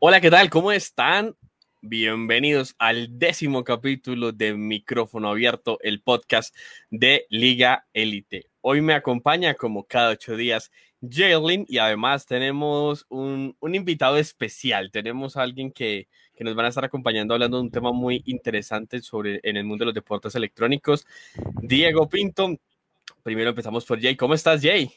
Hola, ¿qué tal? ¿Cómo están? Bienvenidos al décimo capítulo de Micrófono Abierto, el podcast de Liga Elite. Hoy me acompaña, como cada ocho días, Jalen y además tenemos un, invitado especial. Tenemos a alguien que, que, nos van a estar acompañando hablando de un tema muy interesante sobre en el mundo de los deportes electrónicos. Diego Pinto. Primero empezamos por Jay. ¿Cómo estás, Jay?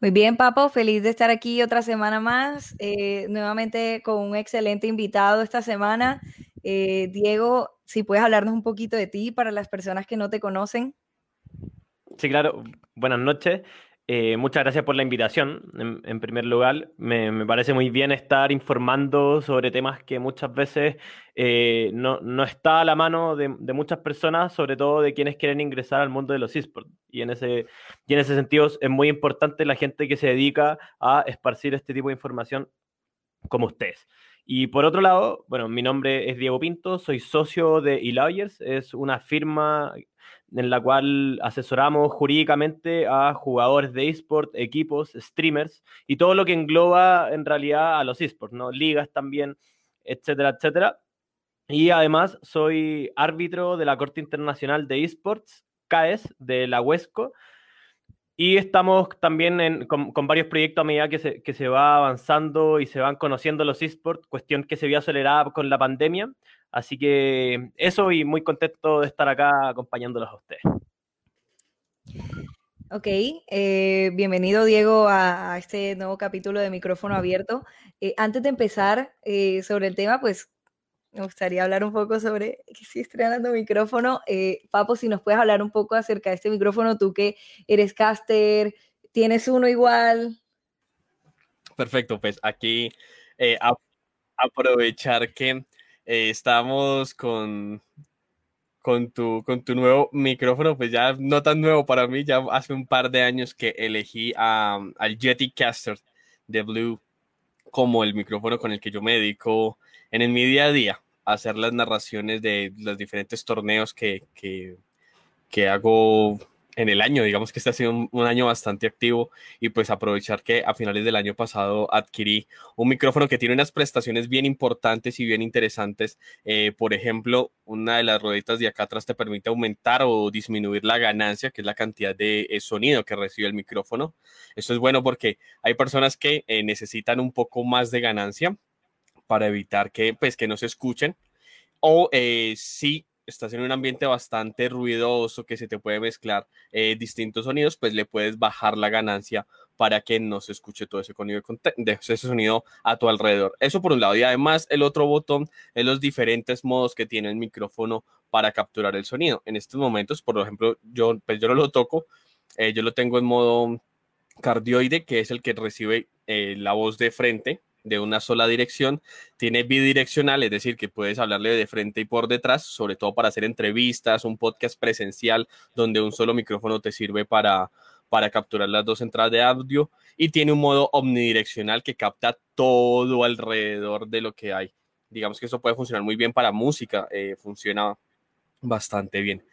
Muy bien, Papo, feliz de estar aquí otra semana más, eh, nuevamente con un excelente invitado esta semana. Eh, Diego, si puedes hablarnos un poquito de ti para las personas que no te conocen. Sí, claro. Buenas noches. Eh, muchas gracias por la invitación. En, primer lugar, me, parece muy bien estar informando sobre temas que muchas veces eh, no, no, está a la mano de, muchas personas, sobre todo de quienes quieren ingresar al mundo de los esports. Y en ese, y en ese sentido es muy importante la gente que se dedica a esparcir este tipo de información como ustedes. Y por otro lado, bueno, mi nombre es Diego Pinto, soy socio de eLawyers, es una firma en la cual asesoramos jurídicamente a jugadores de eSport, equipos, streamers y todo lo que engloba en realidad a los esports, ¿no? Ligas también, etcétera, etcétera. Y además soy árbitro de la Corte Internacional de Esports, CAES, de la UESCO. Y estamos también con, varios proyectos a medida que se, que se va avanzando y se van conociendo los esports, cuestión que se vio acelerada con la pandemia. Así que eso y muy contento de estar acá acompañándolos a ustedes. Ok, eh, bienvenido Diego a, este nuevo capítulo de micrófono abierto. Eh, antes de empezar eh, sobre el tema, pues me gustaría hablar un poco sobre que estoy estrenando micrófono. Papo, si nos puedes hablar un poco acerca de este micrófono, tú que eres caster, tienes uno igual. Perfecto, pues aquí aprovechar que eh, estamos con, con, tu, con tu nuevo micrófono, pues ya no tan nuevo para mí, ya hace un par de años que elegí al Yeti Caster de Blue como el micrófono con el que yo me dedico en, en mi día a día a hacer las narraciones de los diferentes torneos que, que, que hago en el año, digamos que este ha sido un, año bastante activo y pues aprovechar que a finales del año pasado adquirí un micrófono que tiene unas prestaciones bien importantes y bien interesantes. Eh, por ejemplo, una de las rueditas de acá atrás te permite aumentar o disminuir la ganancia, que es la cantidad de eh, sonido que recibe el micrófono. Esto es bueno porque hay personas que eh, necesitan un poco más de ganancia para evitar que, pues, que no se escuchen o si estás en un ambiente bastante ruidoso que se te puede mezclar eh, distintos sonidos, pues le puedes bajar la ganancia para que no se escuche todo ese sonido, ese sonido a tu alrededor. Eso por un lado. Y además el otro botón es los diferentes modos que tiene el micrófono para capturar el sonido. En estos momentos, por ejemplo, yo, pues yo no lo toco, eh, yo lo tengo en modo cardioide, que es el que recibe eh, la voz de frente de una sola dirección, tiene bidireccional, es decir, que puedes hablarle de frente y por detrás, sobre todo para hacer entrevistas, un podcast presencial donde un solo micrófono te sirve para, para capturar las dos entradas de audio y tiene un modo omnidireccional que capta todo alrededor de lo que hay. Digamos que eso puede funcionar muy bien para música, eh, funciona bastante bien.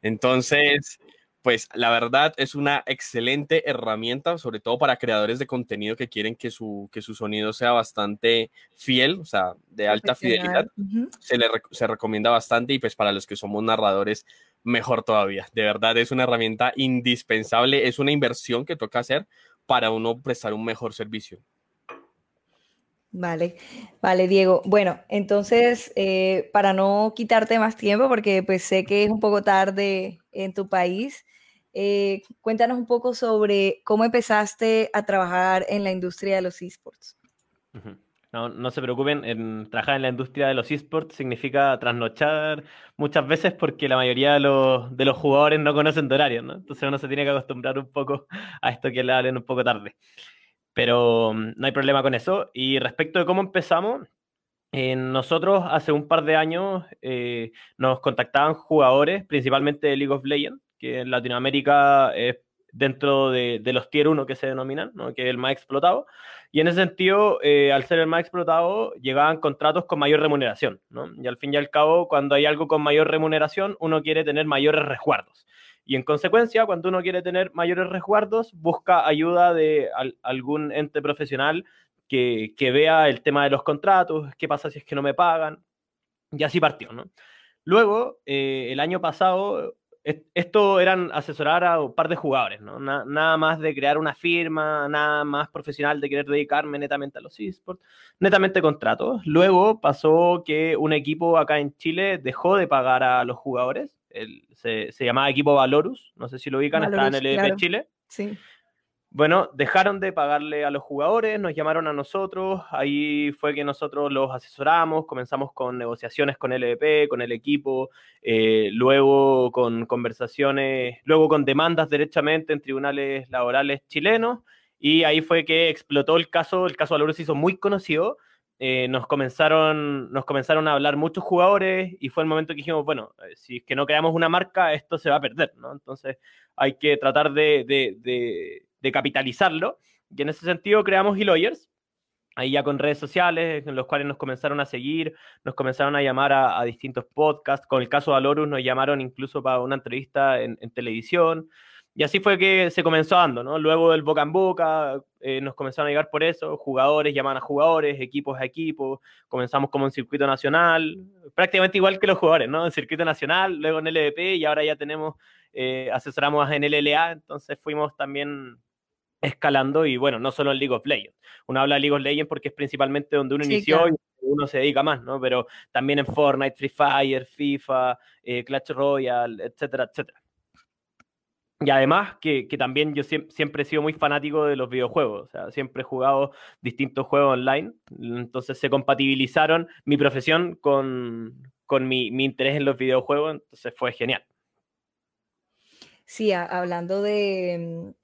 Entonces, pues la verdad es una excelente herramienta, sobre todo para creadores de contenido que quieren que su, que su sonido sea bastante fiel, o sea, de alta fidelidad. se, le, se recomienda bastante y pues para los que somos narradores, mejor todavía. De verdad es una herramienta indispensable, es una inversión que toca hacer para uno prestar un mejor servicio. Vale, vale, Diego. Bueno, entonces, eh, para no quitarte más tiempo, porque pues sé que es un poco tarde en tu país, eh, cuéntanos un poco sobre cómo empezaste a trabajar en la industria de los esports. No, no, se preocupen, en, trabajar en la industria de los esports significa trasnochar muchas veces porque la mayoría de los, de los jugadores no conocen de ¿no? Entonces uno se tiene que acostumbrar un poco a esto que le hablen un poco tarde. Pero mm, no hay problema con eso. Y respecto de cómo empezamos, eh, nosotros hace un par de años eh, nos contactaban jugadores, principalmente de League of Legends, que en Latinoamérica es dentro de, los tier 1 que se denominan, que es el más explotado. Y en ese sentido, eh, al ser el más explotado, llegaban contratos con mayor remuneración. Y al fin y al cabo, cuando hay algo con mayor remuneración, uno quiere tener mayores resguardos. Y en consecuencia, cuando uno quiere tener mayores resguardos, busca ayuda de algún ente profesional que, que vea el tema de los contratos, qué pasa si es que no me pagan, y así partió, ¿no? Luego, eh, el año pasado, esto eran asesorar a un par de jugadores, ¿no? nada más de crear una firma, nada más profesional de querer dedicarme netamente a los esports, netamente contratos. Luego pasó que un equipo acá en Chile dejó de pagar a los jugadores, se, se, llamaba equipo Valorus, no sé si lo ubican, está en el EDP Chile. Sí. Bueno, dejaron de pagarle a los jugadores, nos llamaron a nosotros, ahí fue que nosotros los asesoramos, comenzamos con negociaciones con el EDP, con el equipo, eh, luego con conversaciones, luego con demandas derechamente en tribunales laborales chilenos, y ahí fue que explotó el caso, el caso Valores se hizo muy conocido, eh, nos, comenzaron, nos comenzaron a hablar muchos jugadores y fue el momento que dijimos, bueno, eh, si es que no creamos una marca, esto se va a perder, ¿no? Entonces hay que tratar de de capitalizarlo. Y en ese sentido creamos eLawyers, ahí ya con redes sociales, en los cuales nos comenzaron a seguir, nos comenzaron a llamar a, distintos podcasts. Con el caso de Alorus nos llamaron incluso para una entrevista en, televisión. Y así fue que se comenzó dando, ¿no? Luego del boca en boca, eh, nos comenzaron a llegar por eso, jugadores llaman a jugadores, equipos a equipos, comenzamos como en circuito nacional, prácticamente igual que los jugadores, ¿no? En circuito nacional, luego en LVP y ahora ya tenemos, eh, asesoramos en LLA, entonces fuimos también escalando y bueno, no solo en League of Legends. Uno habla de League of Legends porque es principalmente donde uno inició y uno se dedica más, ¿no? Pero también en Fortnite, Free Fire, FIFA, eh, Clash Royale, etcétera, etcétera. Y además que, que también yo siempre he sido muy fanático de los videojuegos, o sea, siempre he jugado distintos juegos online, entonces se compatibilizaron mi profesión con, con mi, mi interés en los videojuegos, entonces fue genial. Sí, hablando de,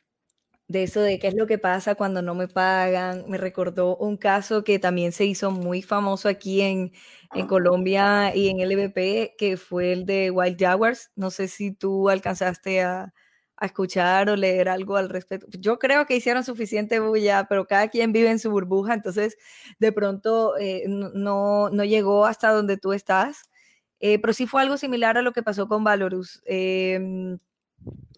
de eso de qué es lo que pasa cuando no me pagan. Me recordó un caso que también se hizo muy famoso aquí en, en Colombia y en LVP, que fue el de Wild Jaguars. No sé si tú alcanzaste a, a escuchar o leer algo al respecto. Yo creo que hicieron suficiente bulla, pero cada quien vive en su burbuja, entonces de pronto eh, no, no, llegó hasta donde tú estás. Eh, pero sí fue algo similar a lo que pasó con Valorus. Em,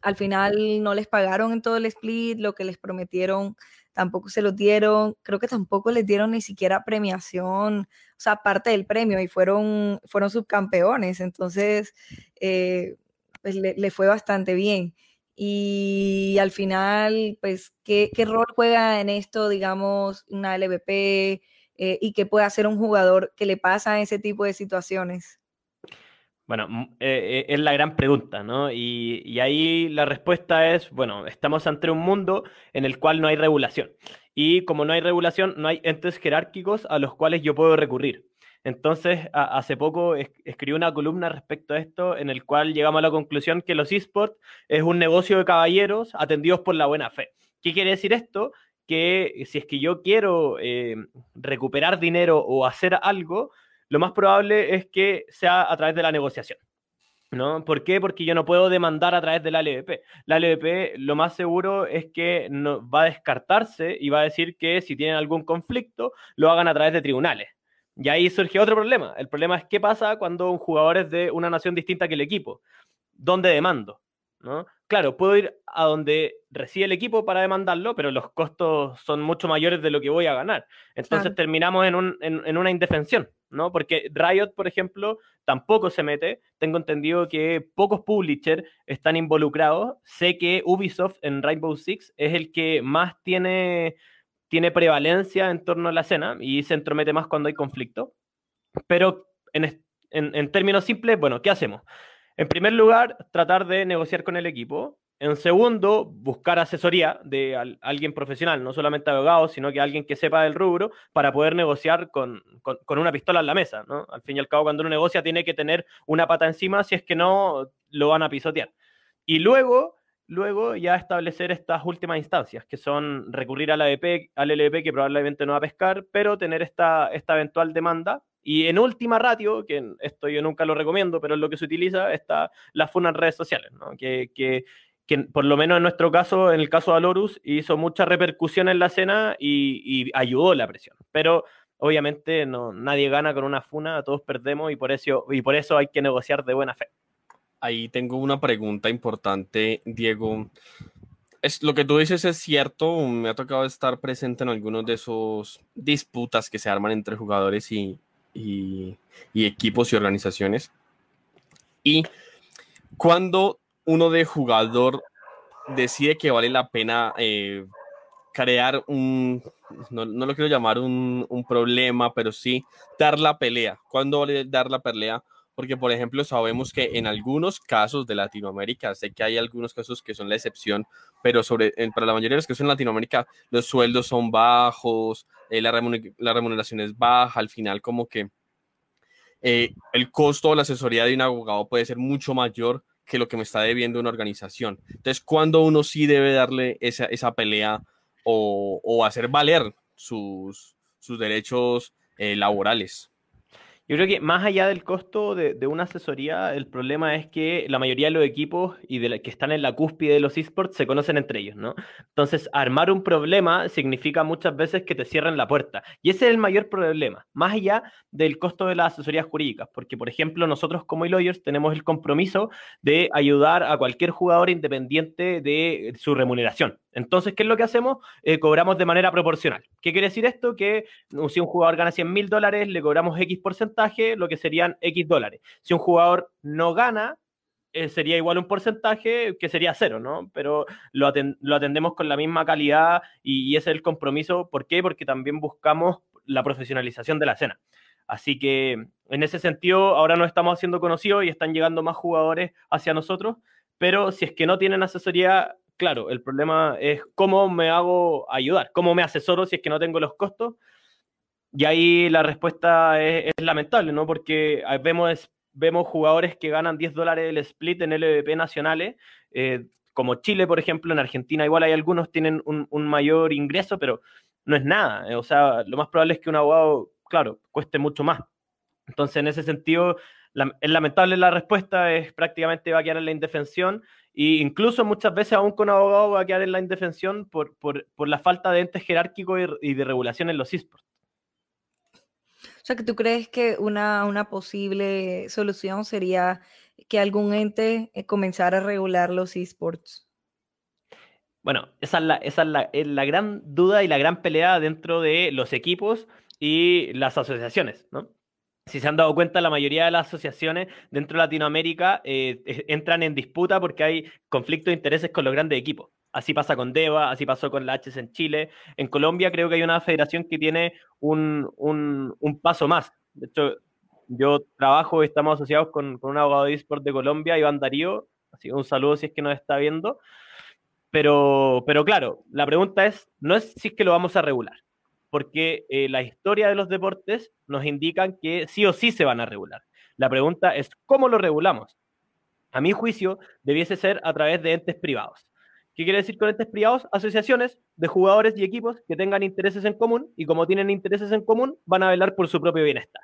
al final no les pagaron en todo el split, lo que les prometieron tampoco se lo dieron, creo que tampoco les dieron ni siquiera premiación, o sea, parte del premio y fueron, fueron subcampeones, entonces eh, pues le, fue bastante bien. Y al final, pues, ¿qué, qué rol juega en esto, digamos, una LVP eh, y qué puede hacer un jugador que le pasa ese tipo de situaciones? Bueno, eh, eh, es la gran pregunta, ¿no? Y, ahí la respuesta es, bueno, estamos ante un mundo en el cual no hay regulación. Y como no hay regulación, no hay entes jerárquicos a los cuales yo puedo recurrir. Entonces, hace poco escribí una columna respecto a esto en el cual llegamos a la conclusión que los esports es un negocio de caballeros atendidos por la buena fe. ¿Qué quiere decir esto? Que si es que yo quiero eh, recuperar dinero o hacer algo, lo más probable es que sea a través de la negociación. ¿No? ¿Por qué? Porque yo no puedo demandar a través de la LVP. La LVP lo más seguro es que no, va a descartarse y va a decir que si tienen algún conflicto, lo hagan a través de tribunales. Y ahí surge otro problema. El problema es qué pasa cuando un jugador es de una nación distinta que el equipo. ¿Dónde demando? ¿No? Claro, puedo ir a donde recibe el equipo para demandarlo, pero los costos son mucho mayores de lo que voy a ganar. Entonces terminamos en, un, en, una indefensión, ¿no? Porque Riot, por ejemplo, tampoco se mete. Tengo entendido que pocos publishers están involucrados. Sé que Ubisoft en Rainbow Six es el que más tiene, tiene prevalencia en torno a la escena y se entromete más cuando hay conflicto. Pero en, en términos simples, bueno, ¿qué hacemos? En primer lugar, tratar de negociar con el equipo. En segundo, buscar asesoría de alguien profesional, no solamente abogados, sino que alguien que sepa del rubro para poder negociar con, una pistola en la mesa. ¿no? Al fin y al cabo, cuando uno negocia, tiene que tener una pata encima, si es que no, lo van a pisotear. Y luego, luego ya establecer estas últimas instancias, que son recurrir a la EP, al LVP, que probablemente no va a pescar, pero tener esta, esta eventual demanda y en última ratio, que esto yo nunca lo recomiendo, pero es lo que se utiliza, está la FUNA en redes sociales, ¿no? que, que, que, por lo menos en nuestro caso, en el caso de Alorus, hizo mucha repercusión en la escena y, y ayudó la presión. Pero obviamente no, nadie gana con una FUNA, todos perdemos y por, eso, y por eso hay que negociar de buena fe. Ahí tengo una pregunta importante, Diego. es, lo que tú dices es cierto. Me ha tocado estar presente en algunos de esos disputas que se arman entre jugadores y, y, equipos y organizaciones. Y cuando uno de jugador decide que vale la pena eh, crear un, no, no, lo quiero llamar un, un, problema, pero sí dar la pelea. ¿Cuándo vale dar la pelea? Porque, por ejemplo, sabemos que en algunos casos de Latinoamérica, sé que hay algunos casos que son la excepción, pero sobre, para la mayoría de los casos en Latinoamérica, los sueldos son bajos, eh, la, remuneración es baja, al final como que eh, el costo o la asesoría de un abogado puede ser mucho mayor que lo que me está debiendo una organización. Entonces, ¿cuándo uno sí debe darle esa, pelea o, hacer valer sus, sus derechos eh, laborales? Yo creo que más allá del costo de, una asesoría, el problema es que la mayoría de los equipos y de que están en la cúspide de los esports se conocen entre ellos, ¿no? Entonces, armar un problema significa muchas veces que te cierren la puerta. Y ese es el mayor problema, más allá del costo de las asesorías jurídicas, porque, por ejemplo, nosotros como lawyers tenemos el compromiso de ayudar a cualquier jugador independiente de su remuneración. Entonces, ¿qué es lo que hacemos? Eh, cobramos de manera proporcional. ¿Qué quiere decir esto? Que si un jugador gana 100 mil dólares, le cobramos X porcentaje, lo que serían X dólares. Si un jugador no gana, eh, sería igual un porcentaje que sería cero, ¿no? Pero lo, atendemos con la misma calidad y, ese es el compromiso. ¿Por qué? Porque también buscamos la profesionalización de la escena. Así que en ese sentido, ahora nos estamos haciendo conocidos y están llegando más jugadores hacia nosotros, pero si es que no tienen asesoría claro, el problema es cómo me hago ayudar, cómo me asesoro si es que no tengo los costos. Y ahí la respuesta es, lamentable, ¿no? Porque vemos, vemos jugadores que ganan 10 dólares el split en LVP nacionales, eh, como Chile, por ejemplo, en Argentina igual hay algunos tienen un, mayor ingreso, pero no es nada. Eh, o sea, lo más probable es que un abogado, claro, cueste mucho más. Entonces, en ese sentido, es lamentable la respuesta, es prácticamente va a quedar en la indefensión e incluso muchas veces aún con abogado va a quedar en la indefensión por, por, por la falta de entes jerárquicos y, de regulación en los esports. O sea, que tú crees que una, una posible solución sería que algún ente eh, comenzara a regular los esports. Bueno, esa es la, esa es la, la gran duda y la gran pelea dentro de los equipos y las asociaciones, ¿no? si se han dado cuenta, la mayoría de las asociaciones dentro de Latinoamérica eh, entran en disputa porque hay conflictos de intereses con los grandes equipos. Así pasa con DEVA, así pasó con la HS en Chile. En Colombia creo que hay una federación que tiene un, paso más. De hecho, yo trabajo, y estamos asociados con, un abogado de eSport de Colombia, Iván Darío. Así un saludo si es que nos está viendo. Pero, pero claro, la pregunta es, no es si es que lo vamos a regular porque eh, la historia de los deportes nos indican que sí o sí se van a regular. La pregunta es, ¿cómo lo regulamos? A mi juicio, debiese ser a través de entes privados. ¿Qué quiere decir con entes privados? Asociaciones de jugadores y equipos que tengan intereses en común y como tienen intereses en común, van a velar por su propio bienestar.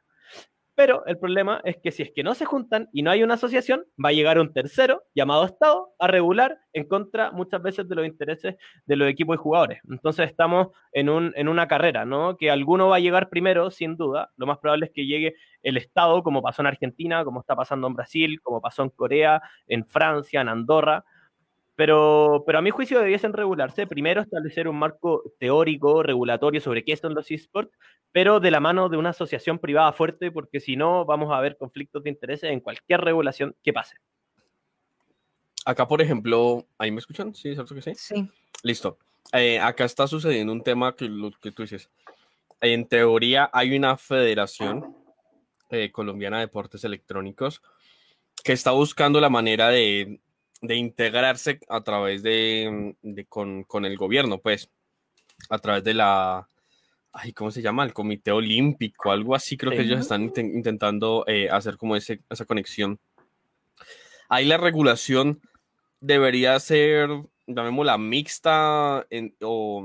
Pero el problema es que si es que no se juntan y no hay una asociación, va a llegar un tercero llamado Estado a regular en contra muchas veces de los intereses de los equipos y jugadores. Entonces estamos en, un, en una carrera, ¿no? Que alguno va a llegar primero, sin duda. Lo más probable es que llegue el Estado, como pasó en Argentina, como está pasando en Brasil, como pasó en Corea, en Francia, en Andorra. Pero, pero a mi juicio debiesen regularse. Primero, establecer un marco teórico, regulatorio sobre qué son los esports, pero de la mano de una asociación privada fuerte, porque si no, vamos a ver conflictos de intereses en cualquier regulación que pase. Acá, por ejemplo, ¿ahí me escuchan? Sí, ¿cierto que sí? Sí. Listo. Eh, acá está sucediendo un tema que, lo que tú dices. En teoría, hay una federación eh, colombiana de deportes electrónicos que está buscando la manera de de integrarse a través de, con, el gobierno, pues, a través de la, ay, ¿cómo se llama? El Comité Olímpico, algo así, creo que ellos están intentando eh, hacer como ese, esa conexión. Ahí la regulación debería ser, llamémosla, mixta, o,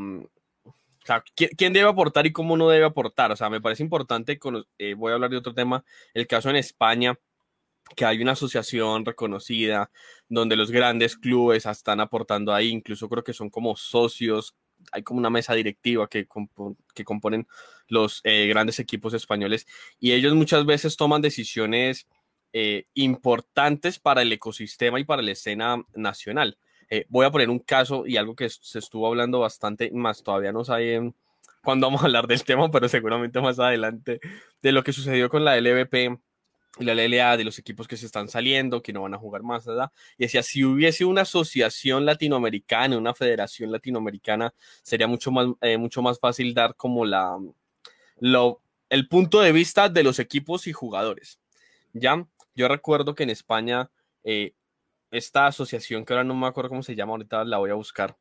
sea, ¿quién debe aportar y cómo no debe aportar? O sea, me parece importante, eh, voy a hablar de otro tema, el caso en España, que hay una asociación reconocida donde los grandes clubes están aportando ahí, incluso creo que son como socios, hay como una mesa directiva que, que componen los eh, grandes equipos españoles y ellos muchas veces toman decisiones eh, importantes para el ecosistema y para la escena nacional. Eh, voy a poner un caso y algo que se estuvo hablando bastante, más todavía no saben cuándo vamos a hablar del tema, pero seguramente más adelante, de lo que sucedió con la LVP la LLA, de los equipos que se están saliendo, que no van a jugar más, ¿verdad? Y decía, si hubiese una asociación latinoamericana, una federación latinoamericana, sería mucho más, eh, mucho más fácil dar como la, lo, el punto de vista de los equipos y jugadores. Ya, yo recuerdo que en España, eh, esta asociación, que ahora no me acuerdo cómo se llama, ahorita la voy a buscar,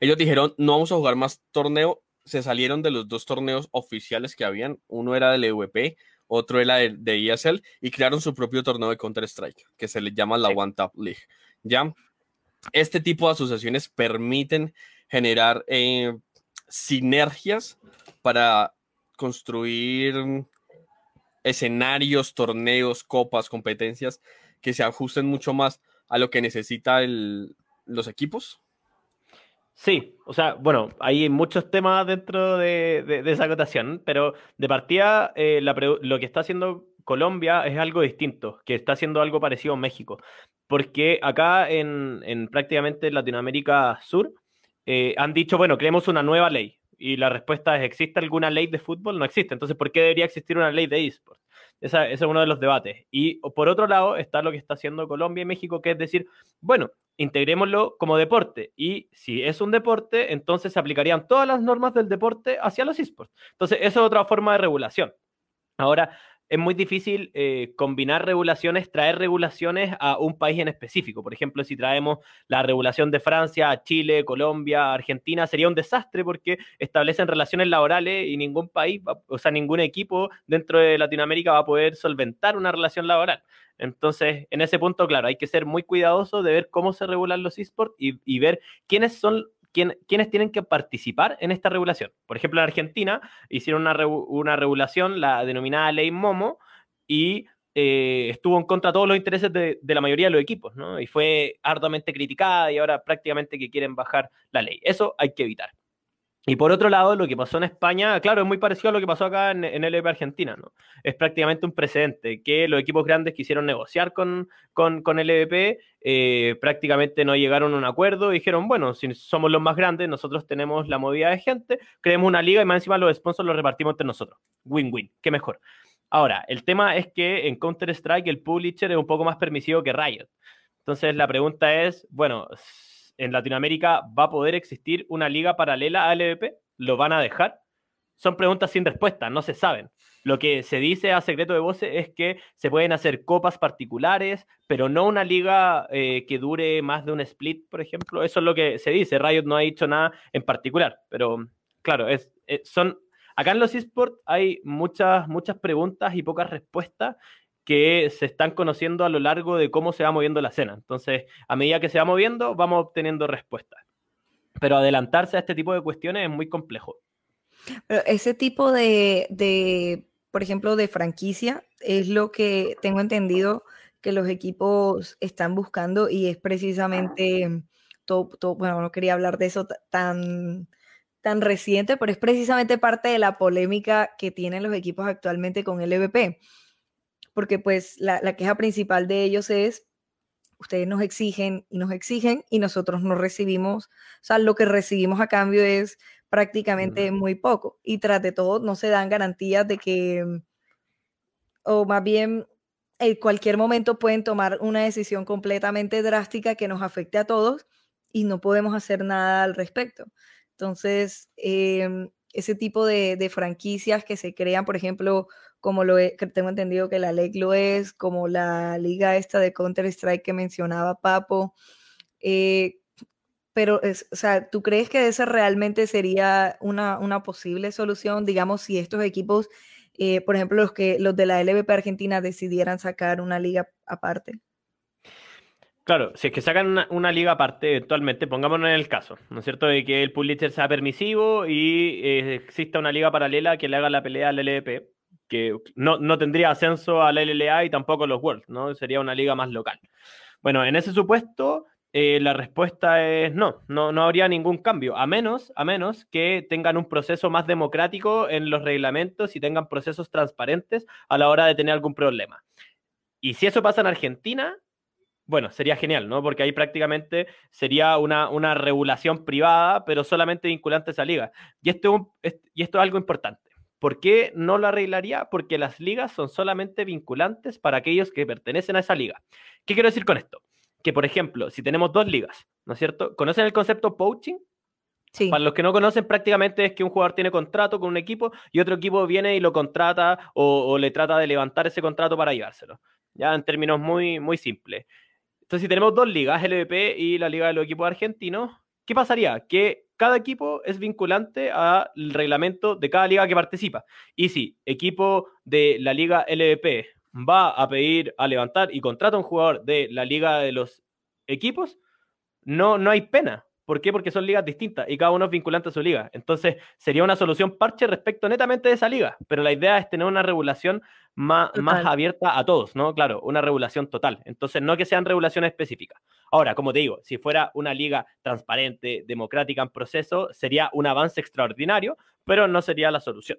ellos dijeron, no vamos a jugar más torneo, se salieron de los dos torneos oficiales que habían, uno era del EVP, otro era de, de, ESL, y crearon su propio torneo de Counter-Strike, que se le llama la One Tap League. ¿Ya? Este tipo de asociaciones permiten generar eh, sinergias para construir escenarios, torneos, copas, competencias que se ajusten mucho más a lo que necesitan los equipos. Sí, o sea, bueno, hay muchos temas dentro de, esa acotación, pero de partida eh, lo que está haciendo Colombia es algo distinto, que está haciendo algo parecido a México, porque acá en, prácticamente Latinoamérica Sur eh, han dicho, bueno, creemos una nueva ley, y la respuesta es, ¿existe alguna ley de fútbol? No existe, entonces, ¿por qué debería existir una ley de eSports? ese es uno de los debates. Y por otro lado está lo que está haciendo Colombia y México, que es decir, bueno, integrémoslo como deporte. Y si es un deporte, entonces se aplicarían todas las normas del deporte hacia los esports. Entonces, esa es otra forma de regulación. Ahora, es muy difícil eh, combinar regulaciones, traer regulaciones a un país en específico. Por ejemplo, si traemos la regulación de Francia Chile, Colombia, Argentina, sería un desastre porque establecen relaciones laborales y ningún país, o sea, ningún equipo dentro de Latinoamérica va a poder solventar una relación laboral. Entonces, en ese punto, claro, hay que ser muy cuidadoso de ver cómo se regulan los esports y ver quiénes son quiénes tienen que participar en esta regulación. Por ejemplo, en Argentina hicieron una, una regulación, la denominada ley Momo, y eh, estuvo en contra de todos los intereses de, de, la mayoría de los equipos, ¿no? Y fue arduamente criticada y ahora prácticamente que quieren bajar la ley. Eso hay que evitar. Y por otro lado, lo que pasó en España, claro, es muy parecido a lo que pasó acá en, en Argentina, ¿no? Es prácticamente un precedente que los equipos grandes quisieron negociar con, con, con LVP, eh, prácticamente no llegaron a un acuerdo y dijeron, bueno, si somos los más grandes, nosotros tenemos la movilidad de gente, creemos una liga y más encima los sponsors los repartimos entre nosotros. Win-win, qué mejor. Ahora, el tema es que en Counter-Strike el publisher es un poco más permisivo que Riot. Entonces la pregunta es, bueno, en Latinoamérica va a poder existir una liga paralela a LVP? ¿Lo van a dejar? Son preguntas sin respuesta, no se saben. Lo que se dice a secreto de voces es que se pueden hacer copas particulares, pero no una liga eh, que dure más de un split, por ejemplo. Eso es lo que se dice. Riot no ha dicho nada en particular, pero claro, eh, son acá en los esports hay muchas, muchas preguntas y pocas respuestas que se están conociendo a lo largo de cómo se va moviendo la escena. Entonces, a medida que se va moviendo, vamos obteniendo respuestas. Pero adelantarse a este tipo de cuestiones es muy complejo. Ese tipo de, de, por ejemplo, de franquicia es lo que tengo entendido que los equipos están buscando y es precisamente, todo, bueno, no quería hablar de eso tan, tan reciente, pero es precisamente parte de la polémica que tienen los equipos actualmente con el EVP porque pues la, queja principal de ellos es, ustedes nos exigen y nos exigen y nosotros no recibimos, o sea, lo que recibimos a cambio es prácticamente muy poco y tras de todo no se dan garantías de que, o más bien en cualquier momento pueden tomar una decisión completamente drástica que nos afecte a todos y no podemos hacer nada al respecto. Entonces, em, ese tipo de, de, franquicias que se crean, por ejemplo, como lo que tengo entendido que la ley lo es, como la liga esta de Counter-Strike que mencionaba Papo. Eh, pero, o sea, ¿tú crees que esa realmente sería una, una posible solución? Digamos, si estos equipos, eh, por ejemplo, los, que, los de la LVP Argentina decidieran sacar una liga aparte. Claro, si es que sacan una, liga aparte, eventualmente, pongámonos en el caso, ¿no es cierto?, de que el publisher sea permisivo y eh, exista una liga paralela que le haga la pelea al LVP que no, tendría ascenso a la LLA y tampoco los Worlds, ¿no? Sería una liga más local. Bueno, en ese supuesto, eh, la respuesta es no, no, no habría ningún cambio, a menos, a menos que tengan un proceso más democrático en los reglamentos y tengan procesos transparentes a la hora de tener algún problema. Y si eso pasa en Argentina, bueno, sería genial, ¿no? Porque ahí prácticamente sería una, una regulación privada, pero solamente vinculante a esa liga. Y esto, y esto es algo importante. ¿Por qué no lo arreglaría? Porque las ligas son solamente vinculantes para aquellos que pertenecen a esa liga. ¿Qué quiero decir con esto? Que, por ejemplo, si tenemos dos ligas, ¿no es cierto? ¿Conocen el concepto poaching? Sí. Para los que no conocen, prácticamente es que un jugador tiene contrato con un equipo y otro equipo viene y lo contrata o, le trata de levantar ese contrato para llevárselo. Ya en términos muy, muy simples. Entonces, si tenemos dos ligas, LVP y la Liga de los Equipos Argentinos, ¿qué pasaría? Que cada equipo es vinculante al reglamento de cada liga que participa. Y si equipo de la Liga LVP va a pedir a levantar y contrata a un jugador de la Liga de los Equipos, no, no hay pena. ¿Por qué? Porque son ligas distintas y cada uno es vinculante a su liga. Entonces, sería una solución parche respecto netamente de esa liga. Pero la idea es tener una regulación más, más, abierta a todos, ¿no? Claro, una regulación total. Entonces, no que sean regulaciones específicas. Ahora, como te digo, si fuera una liga transparente, democrática en proceso, sería un avance extraordinario, pero no sería la solución.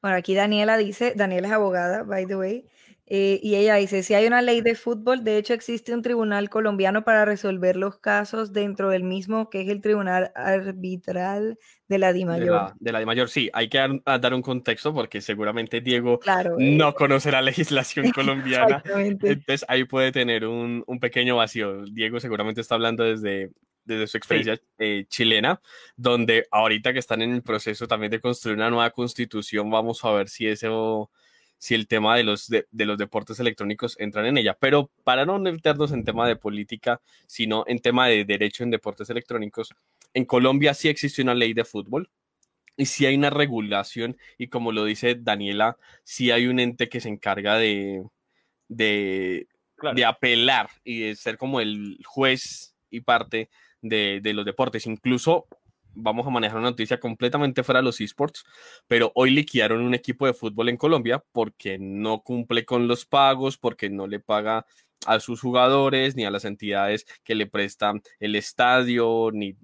Bueno, aquí Daniela dice, Daniela es abogada, by the way, eh, y ella dice, si hay una ley de fútbol, de hecho existe un tribunal colombiano para resolver los casos dentro del mismo, que es el Tribunal Arbitral de la DIMAYOR. De la, DIMAYOR, sí, hay que dar, un contexto porque seguramente Diego no conoce la legislación colombiana. Entonces ahí puede tener un, un, pequeño vacío. Diego seguramente está hablando desde, desde su experiencia eh, chilena, donde ahorita que están en el proceso también de construir una nueva constitución, vamos a ver si eso si el tema de los, de, los deportes electrónicos entran en ella. Pero para no meternos en tema de política, sino en tema de derecho en deportes electrónicos, en Colombia sí existe una ley de fútbol y sí hay una regulación y como lo dice Daniela, sí hay un ente que se encarga de, de, de apelar y de ser como el juez y parte de, de los deportes. Incluso vamos a manejar una noticia completamente fuera de los esports, pero hoy liquidaron un equipo de fútbol en Colombia porque no cumple con los pagos, porque no le paga a sus jugadores ni a las entidades que le prestan el estadio, ni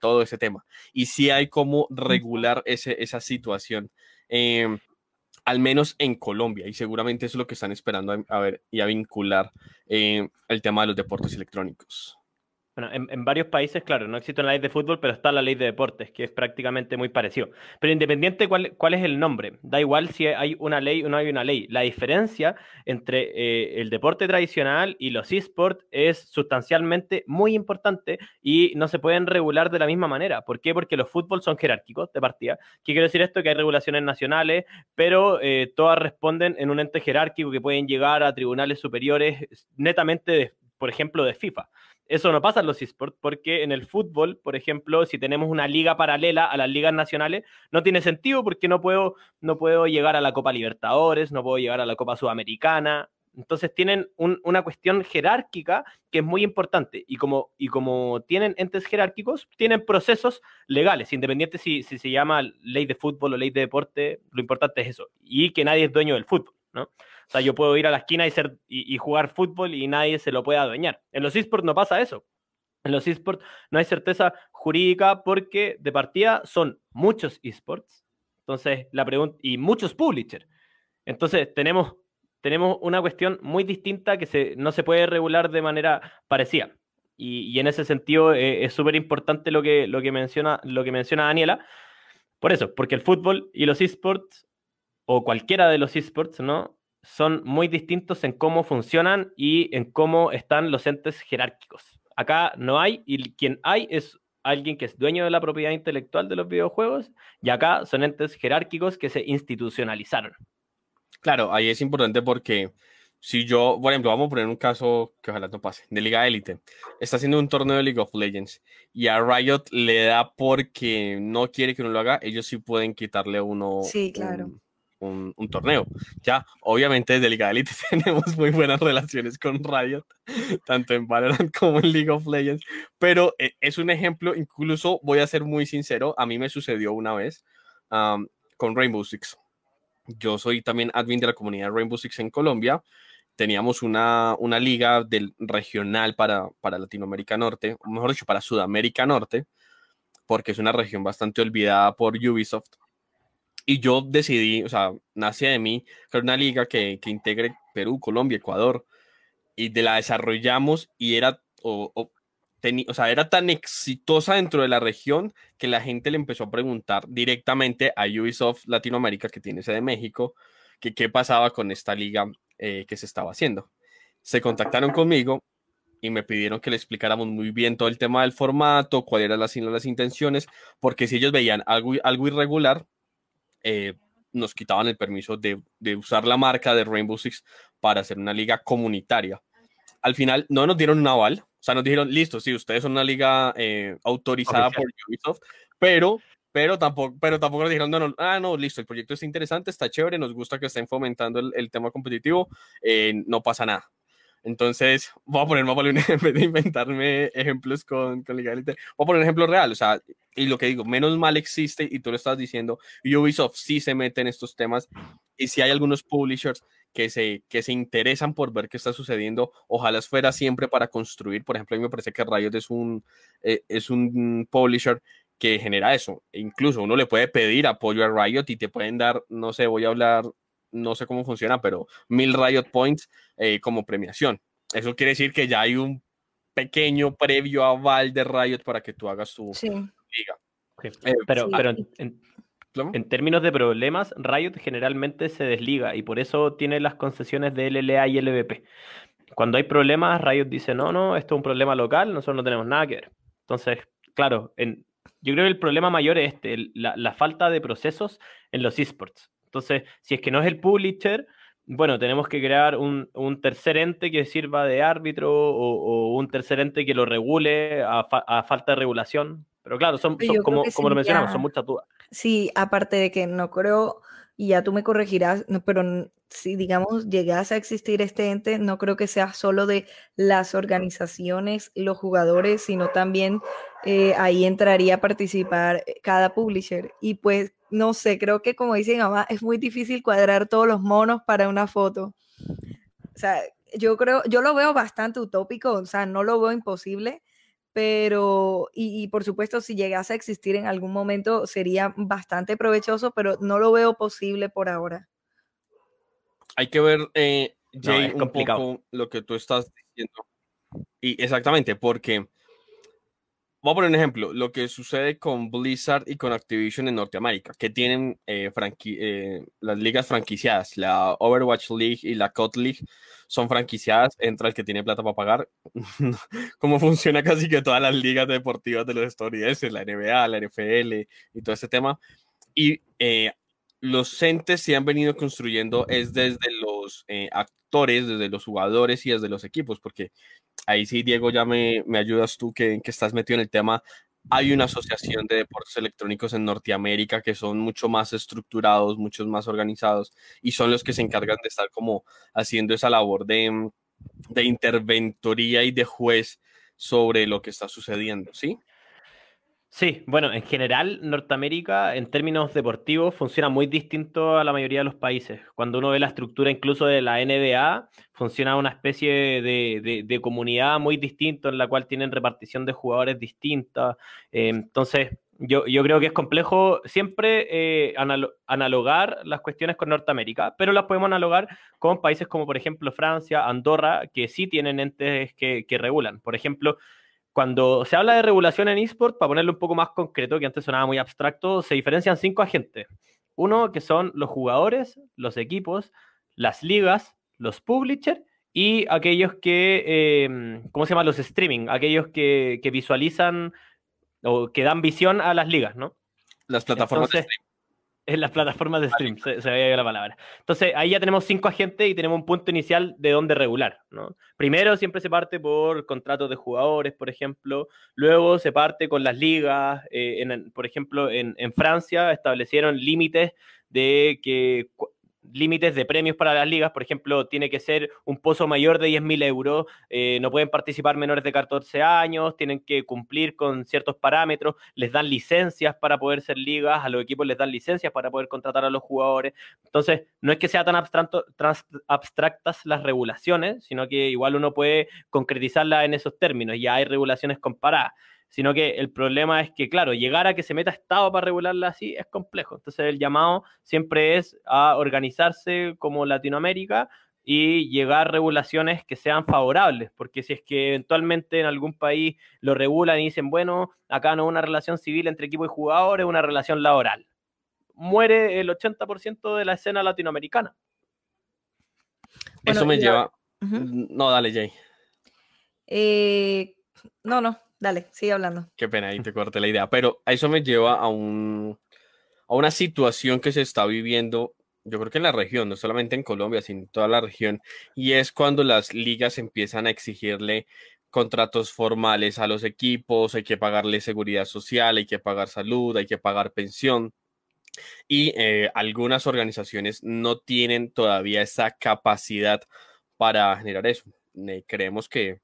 todo ese tema. Y sí hay como regular ese, esa situación. Em, al menos en Colombia, y seguramente eso es lo que están esperando a, ver y a vincular eh, el tema de los deportes electrónicos. Bueno, en, varios países, claro, no existe una ley de fútbol, pero está la ley de deportes, que es prácticamente muy parecido. Pero independiente cuál, cuál es el nombre, da igual si hay una ley o no hay una ley. La diferencia entre eh, el deporte tradicional y los esports es sustancialmente muy importante y no se pueden regular de la misma manera. ¿Por qué? Porque los fútbol son jerárquicos de partida. ¿Qué quiere decir esto? Que hay regulaciones nacionales, pero eh, todas responden en un ente jerárquico que pueden llegar a tribunales superiores netamente, por ejemplo, de FIFA. Eso no pasa en los esports porque en el fútbol, por ejemplo, si tenemos una liga paralela a las ligas nacionales, no tiene sentido porque no puedo, no puedo llegar a la Copa Libertadores, no puedo llegar a la Copa Sudamericana. Entonces tienen una cuestión jerárquica que es muy importante y como, y como tienen entes jerárquicos, tienen procesos legales, independiente si, si se llama ley de fútbol o ley de deporte, lo importante es eso, y que nadie es dueño del fútbol, ¿no? O sea, yo puedo ir a la esquina y, ser, y, jugar fútbol y nadie se lo puede adueñar. En los esports no pasa eso. En los esports no hay certeza jurídica porque de partida son muchos esports. Entonces, la pregunta, y muchos publishers. Entonces, tenemos, tenemos una cuestión muy distinta que se, no se puede regular de manera parecida. Y, en ese sentido eh, es súper importante lo que, lo, que menciona, lo que menciona Daniela. Por eso, porque el fútbol y los esports, o cualquiera de los esports, ¿no? Son muy distintos en cómo funcionan y en cómo están los entes jerárquicos. Acá no hay, y quien hay es alguien que es dueño de la propiedad intelectual de los videojuegos, y acá son entes jerárquicos que se institucionalizaron. Claro, ahí es importante porque si yo, por ejemplo, vamos a poner un caso que ojalá no pase, de Liga Elite, está haciendo un torneo de League of Legends y a Riot le da porque no quiere que uno lo haga, ellos sí pueden quitarle uno. Sí, claro un, torneo. Ya, obviamente desde Liga Elite tenemos muy buenas relaciones con Riot, tanto en Valorant como en League of Legends, pero eh, es un ejemplo, incluso voy a ser muy sincero, a mí me sucedió una vez con Rainbow Six. Yo soy también admin de la comunidad Rainbow Six en Colombia. Teníamos una, una liga del regional para, para Latinoamérica Norte, mejor dicho, para Sudamérica Norte, porque es una región bastante olvidada por Ubisoft y yo decidí, o sea, nace de mí crear una liga que, que integre Perú, Colombia, Ecuador. y de la desarrollamos y era, o, o, o sea, era tan exitosa dentro de la región que la gente le empezó a preguntar directamente a Ubisoft Latinoamérica, que tiene sede de México, que qué pasaba con esta liga eh, que se estaba haciendo. Se contactaron conmigo y me pidieron que le explicáramos muy bien todo el tema del formato, cuáles eran las, las intenciones, porque si ellos veían algo, algo irregular, eh, nos quitaban el permiso de, de, usar la marca de Rainbow Six para hacer una liga comunitaria. Al final no nos dieron un aval, o sea, nos dijeron, listo, sí, ustedes son una liga eh, autorizada Oficial. por Ubisoft, pero, pero, tampoco, pero tampoco nos dijeron, no, no, ah, no, listo, el proyecto es interesante, está chévere, nos gusta que estén fomentando el, el tema competitivo, eh, no pasa nada. Entonces, voy a poner, a poner inventarme ejemplos con, con legality, voy a poner ejemplo real, o sea, y lo que digo, menos mal existe, y tú lo estás diciendo, Ubisoft sí se mete en estos temas, y si hay algunos publishers que se, que se interesan por ver qué está sucediendo, ojalá fuera siempre para construir, por ejemplo, a mí me parece que Riot es un, eh, es un publisher que genera eso, incluso uno le puede pedir apoyo a Riot y te pueden dar, no sé, voy a hablar no sé cómo funciona, pero mil Riot Points eh, como premiación. Eso quiere decir que ya hay un pequeño previo aval de Riot para que tú hagas tu sí. liga. Okay. Eh, pero, sí. pero en, en, términos de problemas, Riot generalmente se desliga y por eso tiene las concesiones de LLA y LVP. Cuando hay problemas, Riot dice, no, no, esto es un problema local, nosotros no tenemos nada que ver. Entonces, claro, en, yo creo que el problema mayor es este, la, la falta de procesos en los esports. Entonces, si es que no es el publisher, bueno, tenemos que crear un, un tercer ente que sirva de árbitro o, o, un tercer ente que lo regule a, fa a falta de regulación. Pero claro, son, son como, como lo mencionamos, son muchas dudas. Sí, aparte de que no creo, y ya tú me corregirás, pero si digamos llegase a existir este ente, no creo que sea solo de las organizaciones, los jugadores, sino también eh, ahí entraría a participar cada publisher. Y pues no sé, creo que como dice mi mamá, es muy difícil cuadrar todos los monos para una foto. O sea, yo creo, yo lo veo bastante utópico, o sea, no lo veo imposible, pero, y, y, por supuesto, si llegase a existir en algún momento sería bastante provechoso, pero no lo veo posible por ahora. Hay que ver, eh, Jay, no, un complicado. poco lo que tú estás diciendo. Y exactamente, porque Voy a poner un ejemplo, lo que sucede con Blizzard y con Activision en Norteamérica, que tienen eh, eh, las ligas franquiciadas, la Overwatch League y la COD League son franquiciadas, entra el que tiene plata para pagar, como funciona casi que todas las ligas deportivas de los estadounidenses, la NBA, la NFL y todo ese tema. Y eh, los entes se han venido construyendo es desde los eh, actores, desde los jugadores y desde los equipos, porque ahí sí, Diego, ya me, me ayudas tú que, que, estás metido en el tema. Hay una asociación de deportes electrónicos en Norteamérica que son mucho más estructurados, muchos más organizados y son los que se encargan de estar como haciendo esa labor de, de interventoría y de juez sobre lo que está sucediendo, ¿sí? Sí, bueno, en general Norteamérica en términos deportivos funciona muy distinto a la mayoría de los países. Cuando uno ve la estructura incluso de la NBA, funciona una especie de, de, comunidad muy distinta en la cual tienen repartición de jugadores distinta. Eh, entonces, yo, yo, creo que es complejo siempre eh, anal analogar las cuestiones con Norteamérica, pero las podemos analogar con países como por ejemplo Francia, Andorra, que sí tienen entes que, que regulan. Por ejemplo, cuando se habla de regulación en eSport, para ponerlo un poco más concreto, que antes sonaba muy abstracto, se diferencian cinco agentes. Uno que son los jugadores, los equipos, las ligas, los publishers y aquellos que, eh, ¿cómo se llama? Los streaming, aquellos que, que, visualizan o que dan visión a las ligas, ¿no? Las plataformas Entonces, de streaming en las plataformas de stream, se, se veía la palabra. Entonces, ahí ya tenemos cinco agentes y tenemos un punto inicial de dónde regular. ¿no? Primero, siempre se parte por contratos de jugadores, por ejemplo. Luego se parte con las ligas. Eh, en, por ejemplo, en, en Francia establecieron límites de que límites de premios para las ligas, por ejemplo, tiene que ser un pozo mayor de 10.000 euros, eh, no pueden participar menores de 14 años, tienen que cumplir con ciertos parámetros, les dan licencias para poder ser ligas, a los equipos les dan licencias para poder contratar a los jugadores. Entonces, no es que sea tan abstracto, trans, abstractas las regulaciones, sino que igual uno puede concretizarlas en esos términos, ya hay regulaciones comparadas sino que el problema es que, claro, llegar a que se meta Estado para regularla así es complejo. Entonces el llamado siempre es a organizarse como Latinoamérica y llegar a regulaciones que sean favorables, porque si es que eventualmente en algún país lo regulan y dicen, bueno, acá no es una relación civil entre equipo y jugador, es una relación laboral. Muere el 80% de la escena latinoamericana. Eso me lleva... No, dale, Jay. Eh, no, no, dale, sigue hablando. Qué pena, ahí te corté la idea. Pero eso me lleva a, un, a una situación que se está viviendo, yo creo que en la región, no solamente en Colombia, sino en toda la región, y es cuando las ligas empiezan a exigirle contratos formales a los equipos, hay que pagarle seguridad social, hay que pagar salud, hay que pagar pensión. Y eh, algunas organizaciones no tienen todavía esa capacidad para generar eso. Creemos que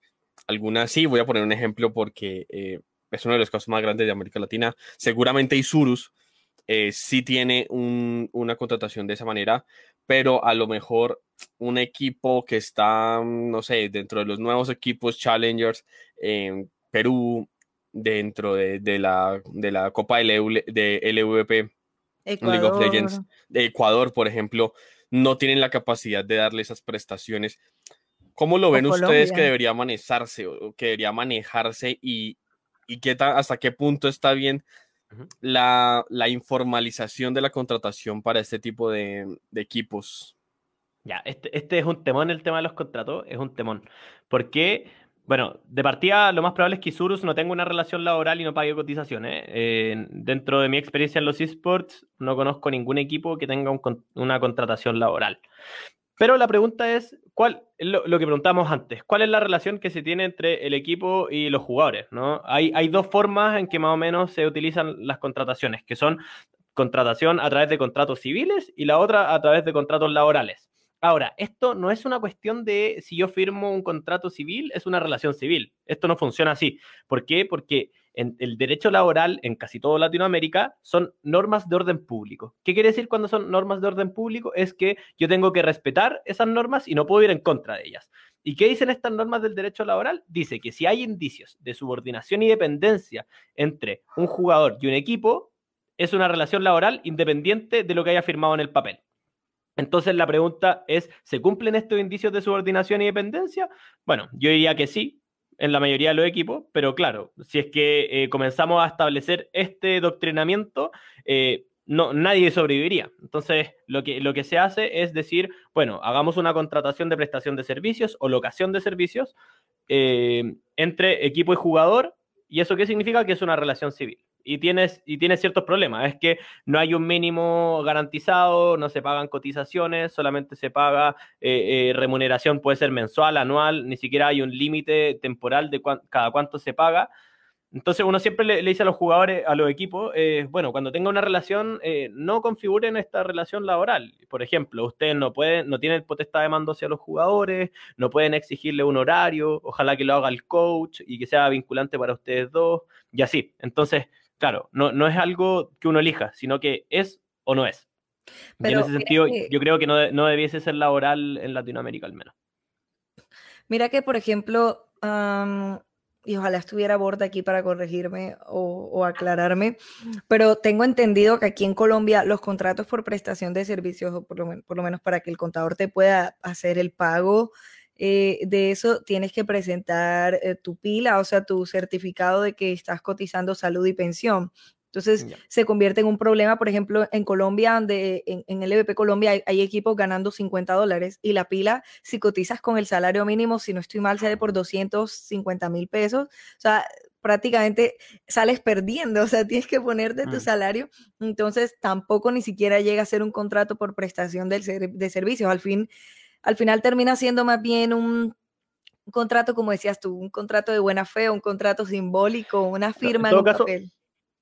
algunas sí, voy a poner un ejemplo porque eh, es uno de los casos más grandes de América Latina. Seguramente Isurus eh, sí tiene una contratación de esa manera, pero a lo mejor un equipo que está, no sé, dentro de los nuevos equipos Challengers en Perú, dentro de, la, de la Copa de LVP, League of Legends, de Ecuador, por ejemplo, no tienen la capacidad de darle esas prestaciones ¿Cómo lo ven ustedes que debería manejarse o que debería manejarse y, y qué hasta qué punto está bien la, informalización de la contratación para este tipo de, equipos? Ya, este, este, es un temón, el tema de los contratos, es un temón. Porque, bueno, de partida lo más probable es que Isurus no tenga una relación laboral y no pague cotizaciones. Eh, dentro de mi experiencia en los esports, no conozco ningún equipo que tenga una contratación laboral. Pero la pregunta es, ¿cuál, lo, que preguntamos antes, ¿cuál es la relación que se tiene entre el equipo y los jugadores? ¿no? Hay, hay dos formas en que más o menos se utilizan las contrataciones, que son contratación a través de contratos civiles y la otra a través de contratos laborales. Ahora, esto no es una cuestión de si yo firmo un contrato civil, es una relación civil. Esto no funciona así. ¿Por qué? Porque el derecho laboral en casi toda Latinoamérica son normas de orden público. ¿Qué quiere decir cuando son normas de orden público? Es que yo tengo que respetar esas normas y no puedo ir en contra de ellas. ¿Y qué dicen estas normas del derecho laboral? Dice que si hay indicios de subordinación y dependencia entre un jugador y un equipo, es una relación laboral independiente de lo que haya firmado en el papel. Entonces la pregunta es, ¿se cumplen estos indicios de subordinación y dependencia? Bueno, yo diría que sí, en la mayoría de los equipos, pero claro, si es que eh, comenzamos a establecer este doctrinamiento, eh, no, nadie sobreviviría. Entonces, lo que, lo que se hace es decir, bueno, hagamos una contratación de prestación de servicios o locación de servicios eh, entre equipo y jugador, y eso qué significa que es una relación civil y tienes, y tienes ciertos problemas. Es que no hay un mínimo garantizado, no se pagan cotizaciones, solamente se paga eh, eh, remuneración, puede ser mensual, anual, ni siquiera hay un límite temporal de cada cuánto se paga. Entonces uno siempre le, dice a los jugadores, a los equipos, eh, bueno, cuando tenga una relación, no configuren esta relación laboral. Por ejemplo, ustedes no pueden, no tienen potestad de mando hacia los jugadores, no pueden exigirle un horario, ojalá que lo haga el coach y que sea vinculante para ustedes dos, y así. Entonces, claro, no, no es algo que uno elija, sino que es o no es. en ese sentido, yo creo que no, no, debiese ser laboral en Latinoamérica al menos. Mira que, por ejemplo, y ojalá estuviera Borda aquí para corregirme o, aclararme, pero tengo entendido que aquí en Colombia los contratos por prestación de servicios, o por lo, por lo menos para que el contador te pueda hacer el pago eh, de eso tienes que presentar eh, tu pila, o sea, tu certificado de que estás cotizando salud y pensión. Entonces se convierte en un problema, por ejemplo, en Colombia, donde en, en el EVP Colombia hay, equipos ganando 50 dólares y la pila, si cotizas con el salario mínimo, si no estoy mal, sale por 250 mil pesos. O sea, prácticamente sales perdiendo, o sea, tienes que poner de tu mm. salario, entonces tampoco ni siquiera llega a ser un contrato por prestación de servicios. Al fin, al final termina siendo más bien un, contrato, como decías tú, un contrato de buena fe, un contrato simbólico, una firma en, papel.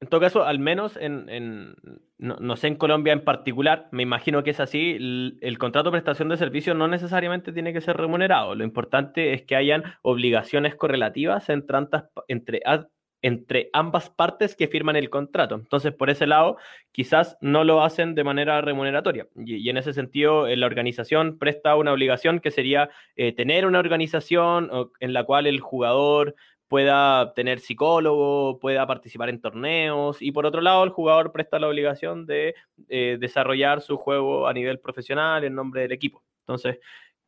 En todo caso, al menos en, no, sé en Colombia en particular, me imagino que es así, el, contrato de prestación de servicio no necesariamente tiene que ser remunerado. Lo importante es que hayan obligaciones correlativas entre, entre entre ambas partes que firman el contrato. Entonces, por ese lado, quizás no lo hacen de manera remuneratoria. Y, en ese sentido, eh, la organización presta una obligación que sería eh, tener una organización en la cual el jugador pueda tener psicólogo, pueda participar en torneos y por otro lado el jugador presta la obligación de eh, desarrollar su juego a nivel profesional en nombre del equipo. Entonces,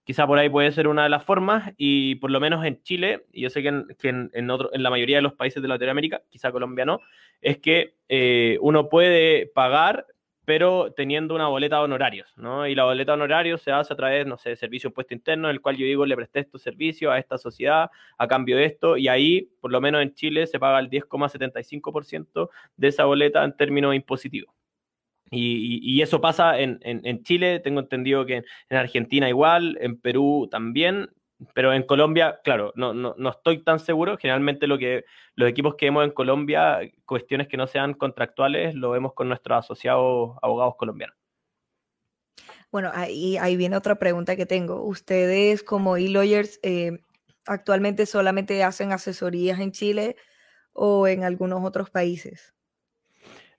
Quizá por ahí puede ser una de las formas y por lo menos en Chile, y yo sé que en, otro, en la mayoría de los países de Latinoamérica, quizá Colombia no, es que eh, uno puede pagar pero teniendo una boleta de honorarios, ¿no? Y la boleta de honorarios se hace a través, no sé, de servicio puesto interno, en el cual yo digo, le presté estos servicios a esta sociedad a cambio de esto, y ahí, por lo menos en Chile, se paga el 10,75% de esa boleta en términos impositivos. Y, eso pasa en, Chile, tengo entendido que en, Argentina igual, en Perú también, pero en Colombia, claro, no, no, no, estoy tan seguro. Generalmente lo que los equipos que vemos en Colombia, cuestiones que no sean contractuales, lo vemos con nuestros asociados abogados colombianos. Bueno, ahí, ahí viene otra pregunta que tengo. Ustedes como e-lawyers eh, actualmente solamente hacen asesorías en Chile o en algunos otros países.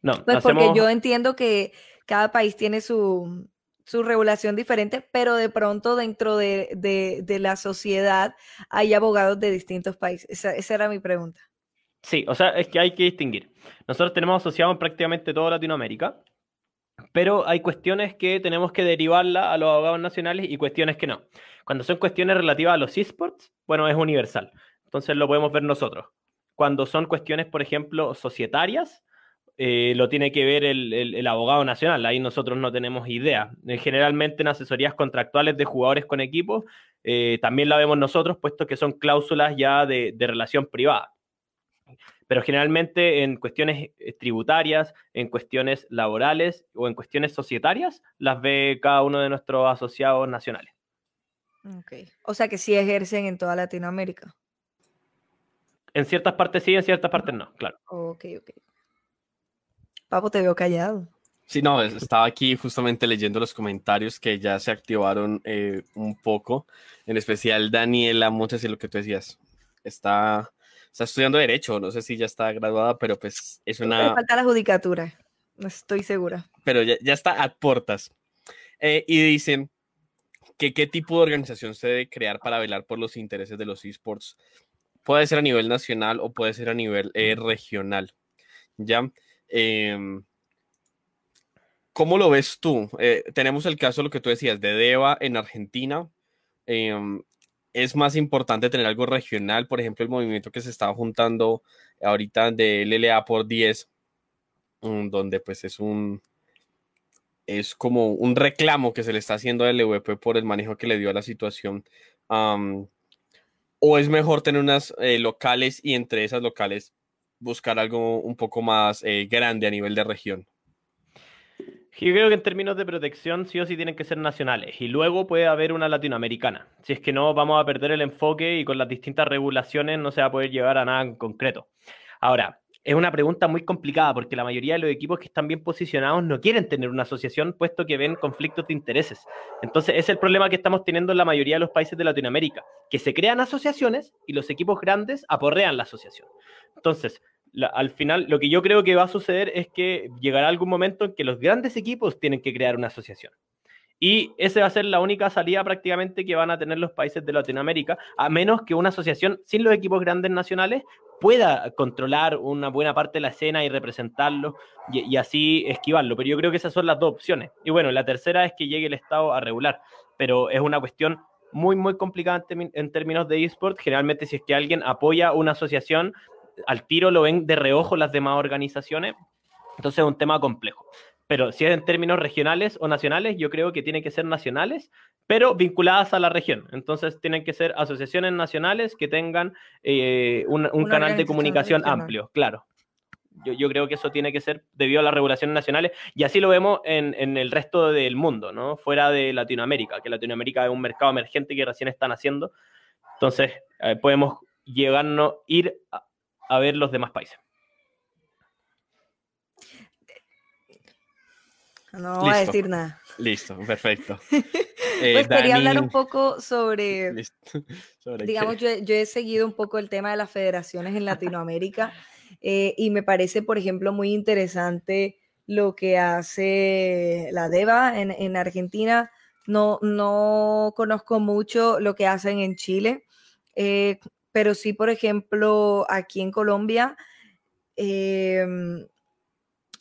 No, pues porque yo entiendo que cada país tiene su, su regulación diferente, pero de pronto dentro de, de, la sociedad hay abogados de distintos países. Esa, esa, era mi pregunta. Sí, o sea, es que hay que distinguir. Nosotros tenemos asociados en prácticamente toda Latinoamérica, pero hay cuestiones que tenemos que derivarla a los abogados nacionales y cuestiones que no. Cuando son cuestiones relativas a los esports, bueno, es universal. Entonces lo podemos ver nosotros. Cuando son cuestiones, por ejemplo, societarias, eh, lo tiene que ver el, abogado nacional, ahí nosotros no tenemos idea. Eh, generalmente en asesorías contractuales de jugadores con equipos, eh, también la vemos nosotros, puesto que son cláusulas ya de, relación privada. Pero generalmente en cuestiones tributarias, en cuestiones laborales o en cuestiones societarias, las ve cada uno de nuestros asociados nacionales. Okay. O sea que sí ejercen en toda Latinoamérica. En ciertas partes sí, en ciertas partes no, claro. Ok, ok. Papo, te veo callado. Sí, no, estaba aquí justamente leyendo los comentarios que ya se activaron eh, un poco, en especial Daniela Montes y lo que tú decías. Está, está estudiando Derecho, no sé si ya está graduada, pero pues es una... Me falta la judicatura, no estoy segura. Pero ya, ya está a puertas. Eh, y dicen que qué tipo de organización se debe crear para velar por los intereses de los esports. Puede ser a nivel nacional o puede ser a nivel eh, regional. ¿Ya? Em, ¿Cómo lo ves tú? Eh, tenemos el caso, lo que tú decías, de Deva en Argentina. Em, es más importante tener algo regional, por ejemplo, el movimiento que se está juntando ahorita de LLA por 10, mm, donde pues es un es como un reclamo que se le está haciendo a LVP por el manejo que le dio a la situación. o es mejor tener unas eh, locales y entre esas locales buscar algo un poco más eh, grande a nivel de región. Yo creo que en términos de protección sí o sí tienen que ser nacionales y luego puede haber una latinoamericana. Si es que no, vamos a perder el enfoque y con las distintas regulaciones no se va a poder llevar a nada en concreto. Ahora, es una pregunta muy complicada porque la mayoría de los equipos que están bien posicionados no quieren tener una asociación puesto que ven conflictos de intereses. Entonces, es el problema que estamos teniendo en la mayoría de los países de Latinoamérica, que se crean asociaciones y los equipos grandes aporrean la asociación. Entonces, al final, lo que yo creo que va a suceder es que llegará algún momento en que los grandes equipos tienen que crear una asociación. Y esa va a ser la única salida prácticamente que van a tener los países de Latinoamérica, a menos que una asociación sin los equipos grandes nacionales pueda controlar una buena parte de la escena y representarlo y, así esquivarlo. Pero yo creo que esas son las dos opciones. Y bueno, la tercera es que llegue el Estado a regular, pero es una cuestión muy, muy complicada en, términos de eSport. Generalmente si es que alguien apoya una asociación, al tiro lo ven de reojo las demás organizaciones. Entonces es un tema complejo. Pero si es en términos regionales o nacionales, yo creo que tienen que ser nacionales, pero vinculadas a la región. Entonces tienen que ser asociaciones nacionales que tengan eh, un, canal de comunicación amplio, claro. Yo, creo que eso tiene que ser debido a las regulaciones nacionales y así lo vemos en, el resto del mundo, ¿no? Fuera de Latinoamérica, que Latinoamérica es un mercado emergente que recién están haciendo. Entonces eh, podemos llegarnos, ir a, a ver los demás países. No voy a decir nada. Listo, perfecto. Eh, pues quería hablar un poco sobre, digamos, yo, he seguido un poco el tema de las federaciones en Latinoamérica eh, y me parece, por ejemplo, muy interesante lo que hace la DEVA en, Argentina. No, no conozco mucho lo que hacen en Chile, eh, pero sí, por ejemplo, aquí en Colombia,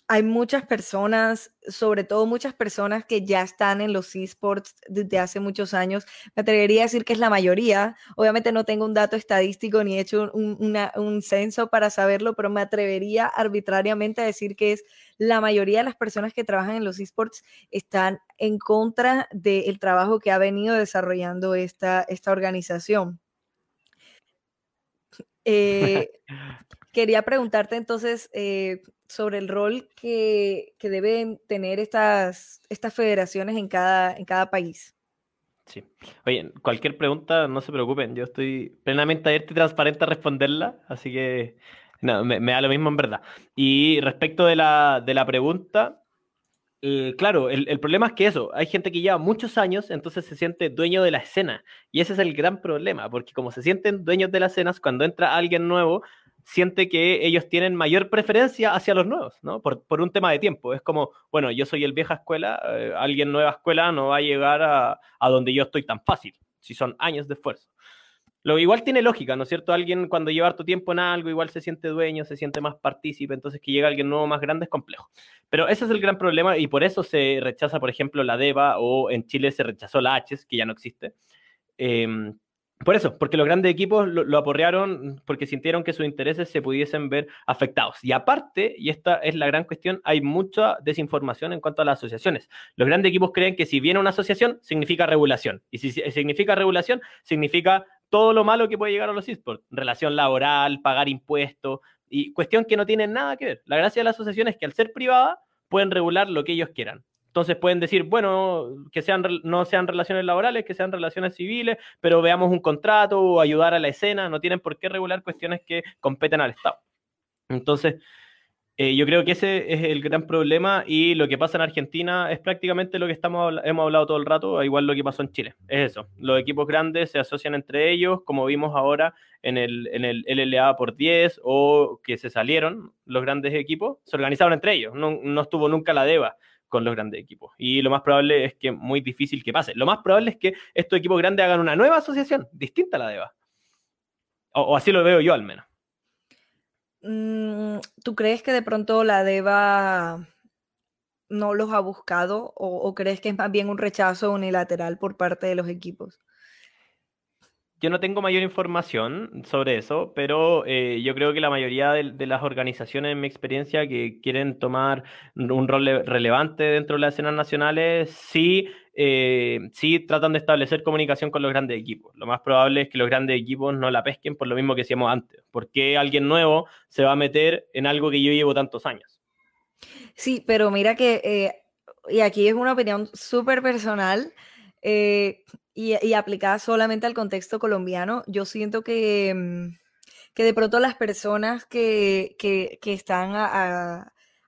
hay muchas personas, sobre todo muchas personas que ya están en los esports desde hace muchos años. Me atrevería a decir que es la mayoría. Obviamente no tengo un dato estadístico ni he hecho un, censo para saberlo, pero me atrevería arbitrariamente a decir que es la mayoría de las personas que trabajan en los esports están en contra del trabajo que ha venido desarrollando esta, esta organización. Eh, quería preguntarte entonces, eh, sobre el rol que, deben tener estas, estas federaciones en cada, en cada país. Sí. Oye, cualquier pregunta, no se preocupen, yo estoy plenamente abierto y transparente a responderla, así que no, me, da lo mismo en verdad. Y respecto de la, de la pregunta, eh, claro, el, problema es que eso, hay gente que lleva muchos años, entonces se siente dueño de la escena. Y ese es el gran problema, porque como se sienten dueños de las escenas, cuando entra alguien nuevo, siente que ellos tienen mayor preferencia hacia los nuevos, ¿no? Por, un tema de tiempo. Es como, bueno, yo soy el vieja escuela, eh, alguien nueva escuela no va a llegar a, donde yo estoy tan fácil, si son años de esfuerzo. Lo igual tiene lógica, ¿no es cierto? Alguien cuando lleva harto tiempo en algo, igual se siente dueño, se siente más partícipe, entonces que llega alguien nuevo más grande es complejo. Pero ese es el gran problema y por eso se rechaza, por ejemplo, la DEVA o en Chile se rechazó la H, que ya no existe. Eh, por eso, porque los grandes equipos lo, aporrearon porque sintieron que sus intereses se pudiesen ver afectados. Y aparte, y esta es la gran cuestión, hay mucha desinformación en cuanto a las asociaciones. Los grandes equipos creen que si viene una asociación, significa regulación. Y si significa regulación, significa todo lo malo que puede llegar a los esports. Relación laboral, pagar impuestos, y cuestión que no tiene nada que ver. La gracia de la asociación es que al ser privada, pueden regular lo que ellos quieran. Entonces pueden decir, bueno, que sean, no sean relaciones laborales, que sean relaciones civiles, pero veamos un contrato o ayudar a la escena, no tienen por qué regular cuestiones que competen al Estado. Entonces, eh, yo creo que ese es el gran problema y lo que pasa en Argentina es prácticamente lo que estamos, hemos hablado todo el rato, igual lo que pasó en Chile. Es eso, los equipos grandes se asocian entre ellos, como vimos ahora en el, en el LLA por 10 o que se salieron los grandes equipos, se organizaron entre ellos, no, no estuvo nunca la DEVA con los grandes equipos. Y lo más probable es que muy difícil que pase. Lo más probable es que estos equipos grandes hagan una nueva asociación, distinta a la de EVA. O, así lo veo yo al menos. Mm, ¿Tú crees que de pronto la DEVA no los ha buscado o, crees que es más bien un rechazo unilateral por parte de los equipos? Yo no tengo mayor información sobre eso, pero eh, yo creo que la mayoría de, las organizaciones, en mi experiencia, que quieren tomar un rol relevante dentro de las escenas nacionales, sí, eh, sí tratan de establecer comunicación con los grandes equipos. Lo más probable es que los grandes equipos no la pesquen por lo mismo que hacíamos antes. ¿Por qué alguien nuevo se va a meter en algo que yo llevo tantos años? Sí, pero mira que, eh, y aquí es una opinión súper personal, y, aplicada solamente al contexto colombiano, yo siento que, mm, que de pronto las personas que, están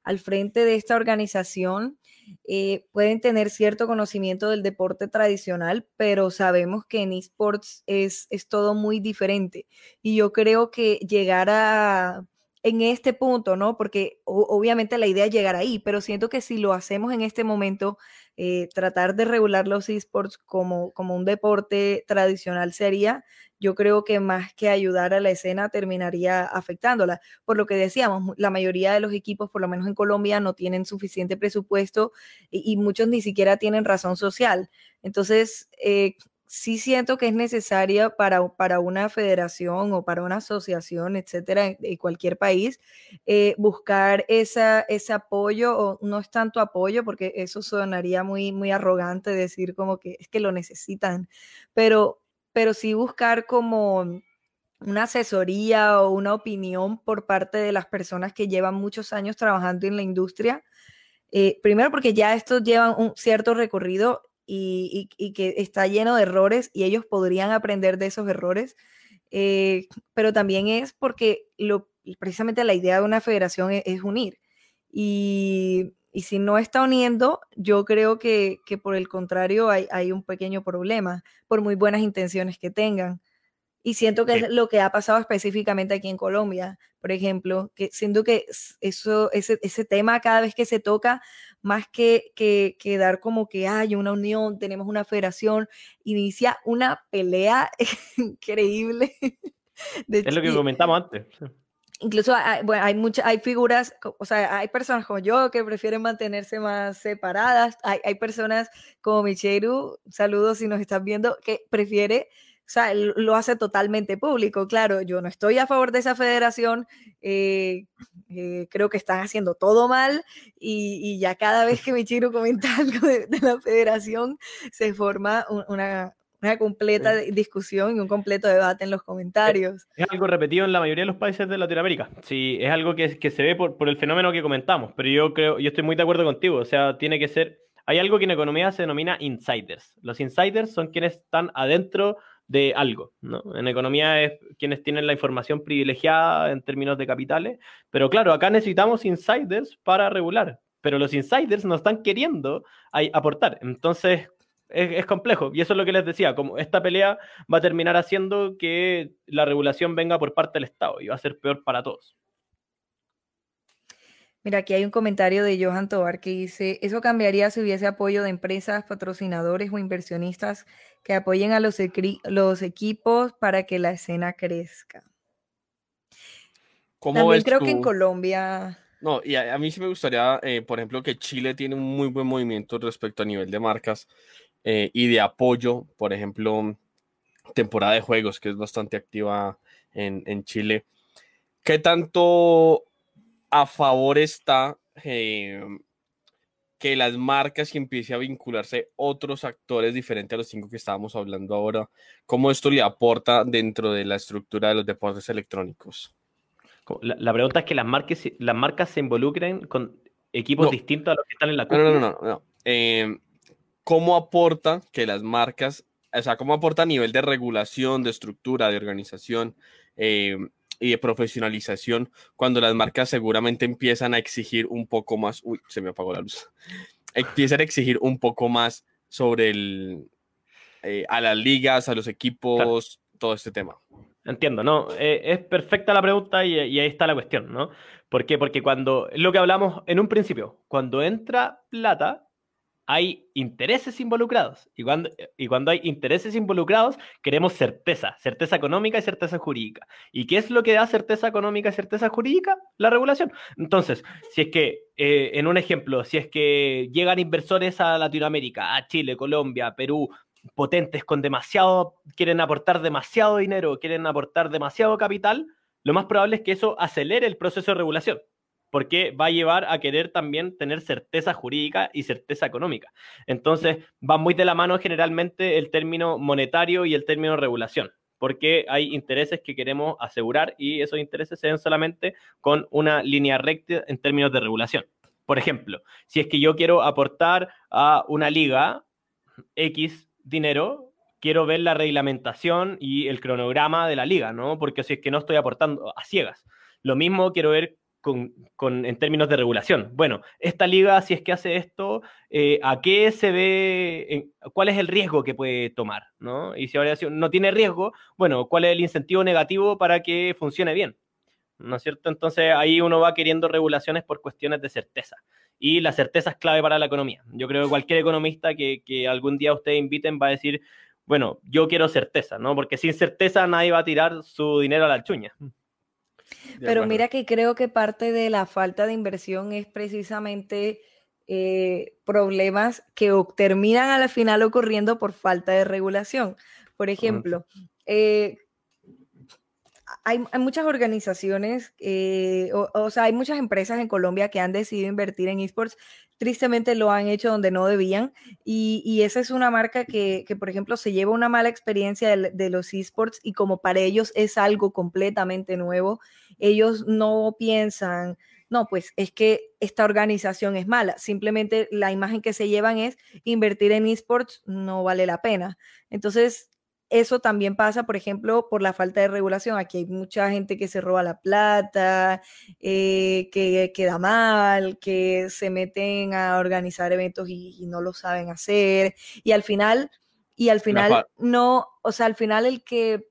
al frente de esta organización eh, pueden tener cierto conocimiento del deporte tradicional, pero sabemos que en esports es, es todo muy diferente. Y yo creo que llegar a en este punto, ¿no? Porque obviamente la idea es llegar ahí, pero siento que si lo hacemos en este momento, eh, tratar de regular los esports como, como un deporte tradicional sería, yo creo que más que ayudar a la escena terminaría afectándola. Por lo que decíamos, la mayoría de los equipos, por lo menos en Colombia, no tienen suficiente presupuesto y, muchos ni siquiera tienen razón social. Entonces, eh, sí siento que es necesaria para, para una federación o para una asociación, etcétera, de cualquier país, eh, buscar esa, ese apoyo, o no es tanto apoyo, porque eso sonaría muy, muy arrogante decir como que es que lo necesitan, pero, pero sí buscar como una asesoría o una opinión por parte de las personas que llevan muchos años trabajando en la industria. Eh, primero porque ya estos llevan un cierto recorrido y, que está lleno de errores y ellos podrían aprender de esos errores, eh, pero también es porque lo, precisamente la idea de una federación e, es, unir. Y, si no está uniendo, yo creo que, por el contrario hay, hay, un pequeño problema, por muy buenas intenciones que tengan. Y siento que es lo que ha pasado específicamente aquí en Colombia, por ejemplo, que siento que eso, ese, ese tema cada vez que se toca, más que, que, dar como que hay una unión, tenemos una federación, inicia una pelea increíble. es lo que comentamos antes. incluso hay, bueno, hay muchas, hay figuras, o sea, hay personas como yo que prefieren mantenerse más separadas, hay, hay personas como Micheru, saludos si nos estás viendo, que prefiere, o sea, lo hace totalmente público. Claro, yo no estoy a favor de esa federación, eh, eh, creo que están haciendo todo mal y, y, ya cada vez que Micheru comenta algo de, de la federación se forma un, una, una completa discusión y un completo debate en los comentarios. Es, algo repetido en la mayoría de los países de Latinoamérica. Sí, es algo que, que se ve por, por, el fenómeno que comentamos, pero yo creo, yo estoy muy de acuerdo contigo, o sea, tiene que ser, hay algo que en economía se denomina insiders. Los insiders son quienes están adentro de algo, ¿no? En economía es quienes tienen la información privilegiada en términos de capitales, pero claro, acá necesitamos insiders para regular, pero los insiders no están queriendo aportar. Entonces, es, es, complejo. Y eso es lo que les decía, como esta pelea va a terminar haciendo que la regulación venga por parte del Estado y va a ser peor para todos. Mira, aquí hay un comentario de Johan Tobar que dice, eso cambiaría si hubiese apoyo de empresas, patrocinadores o inversionistas que apoyen a los, los equipos para que la escena crezca. ¿Cómo También creo tú? que en Colombia... No, y a, a, mí sí me gustaría, eh, por ejemplo, que Chile tiene un muy buen movimiento respecto a nivel de marcas eh, y de apoyo, por ejemplo, temporada de juegos, que es bastante activa en, en Chile. ¿Qué tanto a favor está eh, que las marcas y empiece a vincularse otros actores diferentes a los cinco que estábamos hablando ahora? ¿Cómo esto le aporta dentro de la estructura de los deportes electrónicos? La, la pregunta es que las marcas, las marcas se involucren con equipos No. distintos a los que están en la No, cúpula. no, no, no. no. Eh, ¿Cómo aporta que las marcas, o sea, cómo aporta a nivel de regulación, de estructura, de organización eh, y de profesionalización cuando las marcas seguramente empiezan a exigir un poco más, uy, se me apagó la luz, empiezan a exigir un poco más sobre el, eh, a las ligas, a los equipos, todo este tema? Entiendo, ¿no? Eh, es perfecta la pregunta y, y, ahí está la cuestión, ¿no? ¿Por qué? Porque cuando, lo que hablamos en un principio, cuando entra plata, hay intereses involucrados. Y cuando, y cuando hay intereses involucrados, queremos certeza, certeza económica y certeza jurídica. ¿Y qué es lo que da certeza económica y certeza jurídica? La regulación. Entonces, si es que, eh, en un ejemplo, si es que llegan inversores a Latinoamérica, a Chile, Colombia, Perú, potentes con demasiado, quieren aportar demasiado dinero, quieren aportar demasiado capital, lo más probable es que eso acelere el proceso de regulación porque va a llevar a querer también tener certeza jurídica y certeza económica. Entonces, va muy de la mano generalmente el término monetario y el término regulación, porque hay intereses que queremos asegurar y esos intereses se ven solamente con una línea recta en términos de regulación. Por ejemplo, si es que yo quiero aportar a una liga X dinero, quiero ver la reglamentación y el cronograma de la liga, ¿no? Porque si es que no estoy aportando a ciegas. Lo mismo quiero ver con, en términos de regulación. Bueno, esta liga, si es que hace esto, eh, ¿a qué se ve, cuál es el riesgo que puede tomar? ¿no? Y si ahora no tiene riesgo, bueno, ¿cuál es el incentivo negativo para que funcione bien? ¿No es cierto? Entonces ahí uno va queriendo regulaciones por cuestiones de certeza. Y la certeza es clave para la economía. Yo creo que cualquier economista que, algún día ustedes inviten va a decir, bueno, yo quiero certeza, ¿no? Porque sin certeza nadie va a tirar su dinero a la chuña. Pero mira que creo que parte de la falta de inversión es precisamente eh, problemas que terminan a la final ocurriendo por falta de regulación. Por ejemplo, eh, hay, hay, muchas organizaciones, eh, o, o, sea, hay muchas empresas en Colombia que han decidido invertir en esports. Tristemente lo han hecho donde no debían. Y, esa es una marca que, que, por ejemplo, se lleva una mala experiencia de los esports y como para ellos es algo completamente nuevo, ellos no piensan, no, pues es que esta organización es mala. Simplemente la imagen que se llevan es invertir en esports no vale la pena. Entonces, eso también pasa, por ejemplo, por la falta de regulación. Aquí hay mucha gente que se roba la plata, eh, que queda mal, que se meten a organizar eventos y, y, no lo saben hacer. Y al final, y al final no, o sea, al final el que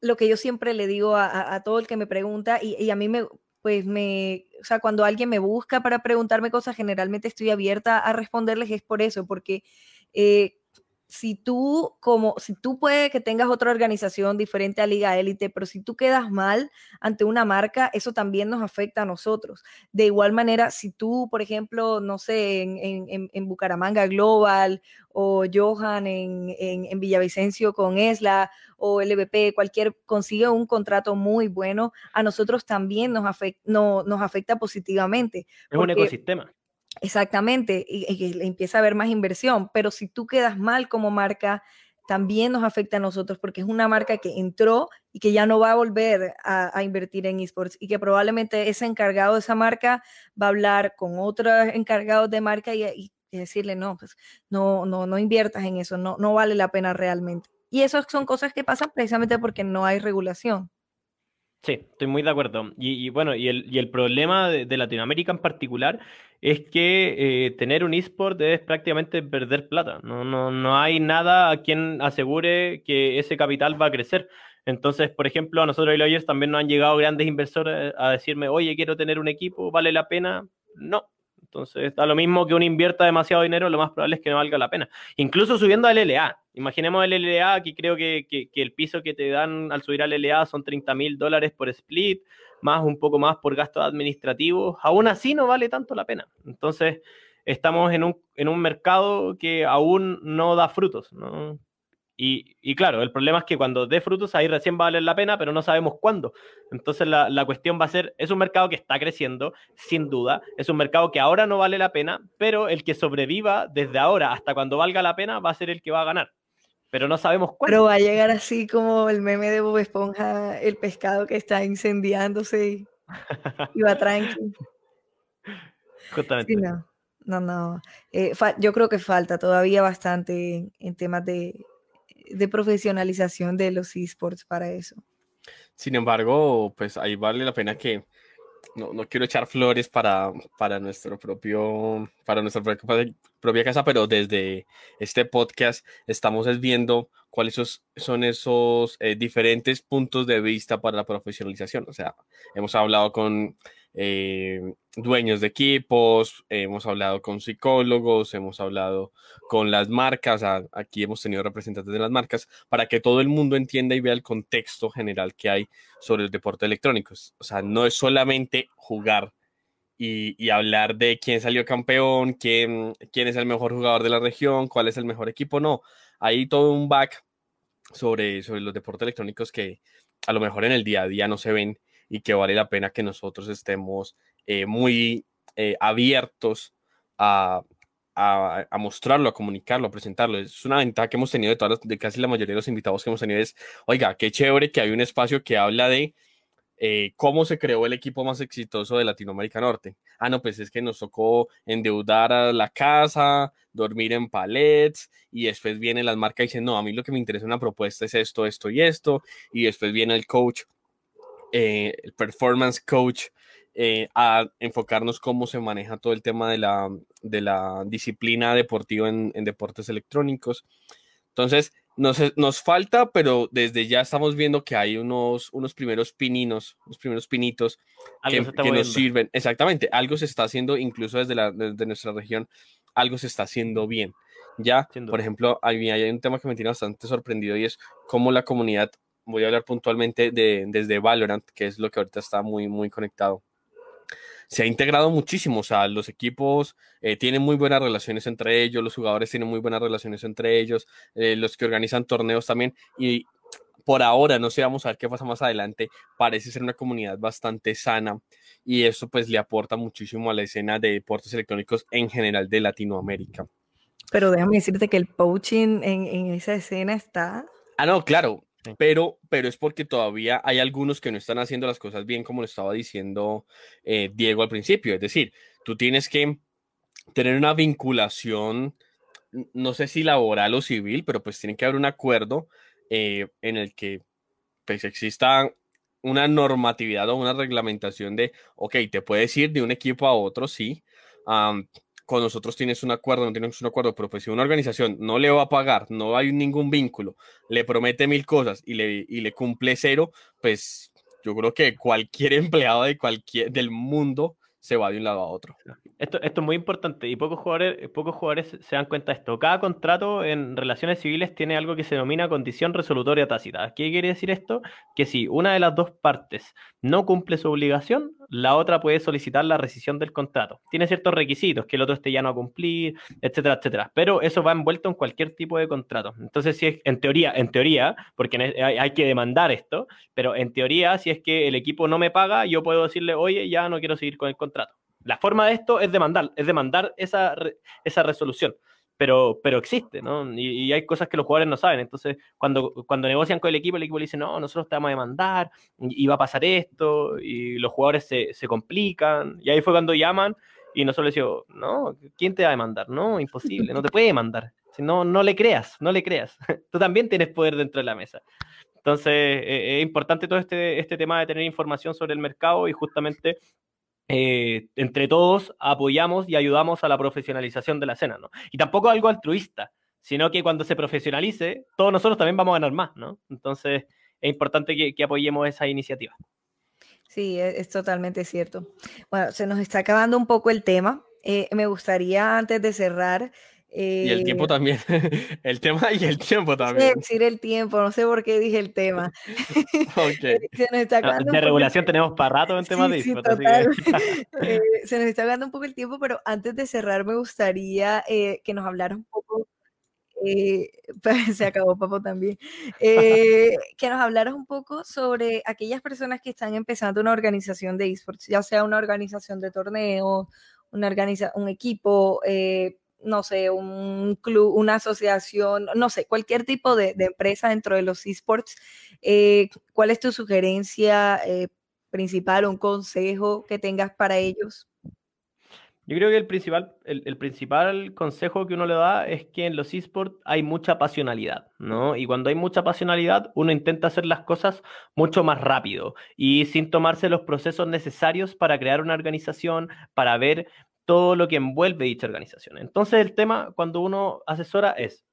lo que yo siempre le digo a, a, a todo el que me pregunta, y, y, a mí me, pues me, o sea, cuando alguien me busca para preguntarme cosas, generalmente estoy abierta a responderles, es por eso, porque eh, si tú como si tú puedes que tengas otra organización diferente a Liga Élite, pero si tú quedas mal ante una marca, eso también nos afecta a nosotros. De igual manera, si tú, por ejemplo, no sé, en, Bucaramanga Global o Johan en, Villavicencio con Esla o LVP, cualquier consigue un contrato muy bueno, a nosotros también nos afecta, no, nos afecta positivamente. Es un ecosistema. Exactamente, y, empieza a haber más inversión, pero si tú quedas mal como marca, también nos afecta a nosotros porque es una marca que entró y que ya no va a volver a, invertir en esports y que probablemente ese encargado de esa marca va a hablar con otros encargados de marca y, decirle, no, pues no, no, no inviertas en eso, no, no vale la pena realmente. Y esas son cosas que pasan precisamente porque no hay regulación. Sí, estoy muy de acuerdo. Y, bueno, y el, y el problema de, Latinoamérica en particular es que eh, tener un eSport es prácticamente perder plata. No, no, no hay nada a quien asegure que ese capital va a crecer. Entonces, por ejemplo, a nosotros y Lawyers también nos han llegado grandes inversores a decirme, oye, quiero tener un equipo, ¿vale la pena? No, entonces, da lo mismo que uno invierta demasiado dinero, lo más probable es que no valga la pena. Incluso subiendo al LLA. Imaginemos el LLA, aquí creo que, el piso que te dan al subir al LLA son 30 mil dólares por split, más un poco más por gastos administrativos. Aún así no vale tanto la pena. Entonces, estamos en un, en un mercado que aún no da frutos. ¿no? Y, claro, el problema es que cuando dé frutos ahí recién va a valer la pena, pero no sabemos cuándo. Entonces la, la, cuestión va a ser, es un mercado que está creciendo, sin duda, es un mercado que ahora no vale la pena, pero el que sobreviva desde ahora hasta cuando valga la pena va a ser el que va a ganar. Pero no sabemos cuándo. Pero va a llegar así como el meme de Bob Esponja, el pescado que está incendiándose y, va tranquilo. Justamente. no, no, no. Eh, yo creo que falta todavía bastante en temas de de profesionalización de los esports para eso. Sin embargo, pues ahí vale la pena que no, quiero echar flores para, para nuestro propio, para nuestra propia casa, pero desde este podcast estamos viendo cuáles son esos eh, diferentes puntos de vista para la profesionalización. O sea, hemos hablado con eh, dueños de equipos, hemos hablado con psicólogos, hemos hablado con las marcas, aquí hemos tenido representantes de las marcas, para que todo el mundo entienda y vea el contexto general que hay sobre el deporte electrónico. O sea, no es solamente jugar y, hablar de quién salió campeón, quién, es el mejor jugador de la región, cuál es el mejor equipo, no. Hay todo un back sobre los deportes electrónicos que a lo mejor en el día a día no se ven y que vale la pena que nosotros estemos eh, muy eh, abiertos a, mostrarlo, a comunicarlo, a presentarlo. Es una ventaja que hemos tenido de, todas de casi la mayoría de los invitados que hemos tenido es, oiga, qué chévere que hay un espacio que habla de eh, cómo se creó el equipo más exitoso de Latinoamérica Norte. Ah, no, pues es que nos tocó endeudar a la casa, dormir en palets y después viene las marcas y dicen, no, a mí lo que me interesa una propuesta es esto, esto y esto. Y después viene el coach eh, el performance coach, eh, a enfocarnos cómo se maneja todo el tema de la, de la disciplina deportiva en, deportes electrónicos. Entonces, nos, nos, falta, pero desde ya estamos viendo que hay unos, unos primeros pininos, unos primeros pinitos que, nos sirven. Exactamente, algo se está haciendo, incluso desde, la, desde nuestra región, algo se está haciendo bien. Ya, por ejemplo, hay, hay un tema que me tiene bastante sorprendido y es cómo la comunidad voy a hablar puntualmente de, desde Valorant, que es lo que ahorita está muy, muy conectado. Se ha integrado muchísimo, o sea, los equipos eh, tienen muy buenas relaciones entre ellos, los jugadores tienen muy buenas relaciones entre ellos, eh, los que organizan torneos también, y por ahora, no sé, vamos a ver qué pasa más adelante, parece ser una comunidad bastante sana y eso pues le aporta muchísimo a la escena de deportes electrónicos en general de Latinoamérica. Pero déjame decirte que el poaching en, en esa escena está... Ah, no, claro, pero, pero es porque todavía hay algunos que no están haciendo las cosas bien, como lo estaba diciendo eh, Diego al principio. Es decir, tú tienes que tener una vinculación, no sé si laboral o civil, pero pues tiene que haber un acuerdo eh, en el que pues exista una normatividad o una reglamentación de, ok, te puedes ir de un equipo a otro, sí, con nosotros tienes un acuerdo, no tienes un acuerdo, pero pues si una organización no le va a pagar, no hay ningún vínculo, le promete mil cosas y le, y le cumple cero, pues yo creo que cualquier empleado de cualquier, del mundo se va de un lado a otro. Esto, esto es muy importante y pocos jugadores, pocos jugadores se dan cuenta de esto. Cada contrato en relaciones civiles tiene algo que se denomina condición resolutoria tácita. ¿Qué quiere decir esto? Que si una de las dos partes no cumple su obligación, la otra puede solicitar la rescisión del contrato. Tiene ciertos requisitos, que el otro esté ya no a cumplir, etcétera, etcétera. Pero eso va envuelto en cualquier tipo de contrato. Entonces, si es, en teoría, en teoría, porque hay, hay que demandar esto, pero en teoría, si es que el equipo no me paga, yo puedo decirle, oye, ya no quiero seguir con el contrato la forma de esto es demandar, es demandar esa, esa resolución. Pero, pero existe, ¿no? Y, hay cosas que los jugadores no saben. Entonces, cuando, cuando negocian con el equipo, el equipo le dice, no, nosotros te vamos a demandar, y, va a pasar esto, y los jugadores se, se, complican. Y ahí fue cuando llaman, y nosotros les digo, no, ¿quién te va a demandar? No, imposible, no te puede demandar. Si no, no le creas, no le creas. Tú también tienes poder dentro de la mesa. Entonces, e, es importante todo este, este tema de tener información sobre el mercado y justamente eh, entre todos apoyamos y ayudamos a la profesionalización de la escena, ¿no? Y tampoco algo altruista, sino que cuando se profesionalice, todos nosotros también vamos a ganar más, ¿no? Entonces, es importante que, apoyemos esa iniciativa. Sí, e, es, totalmente cierto. Bueno, se nos está acabando un poco el tema. Eh, me gustaría, antes de cerrar, y el tiempo eh, también. el tema y el tiempo también. decir el tiempo, no sé por qué dije el tema. okay. se nos está ah, de regulación tenemos para rato en temas de sí, eh, se nos está hablando un poco el tiempo, pero antes de cerrar me gustaría eh, que nos hablara un poco. se acabó Papo también. que nos hablaras un poco sobre aquellas personas que están empezando una organización de esports, ya sea una organización de torneos, una organiza un equipo, no sé, un club, una asociación, no sé, cualquier tipo de, empresa dentro de los esports, eh, ¿cuál es tu sugerencia eh, principal, un consejo que tengas para ellos? Yo creo que el principal, el, principal consejo que uno le da es que en los esports hay mucha pasionalidad, ¿no? Y cuando hay mucha pasionalidad, uno intenta hacer las cosas mucho más rápido y sin tomarse los procesos necesarios para crear una organización, para ver todo lo que envuelve dicha organización. Entonces el tema cuando uno asesora es,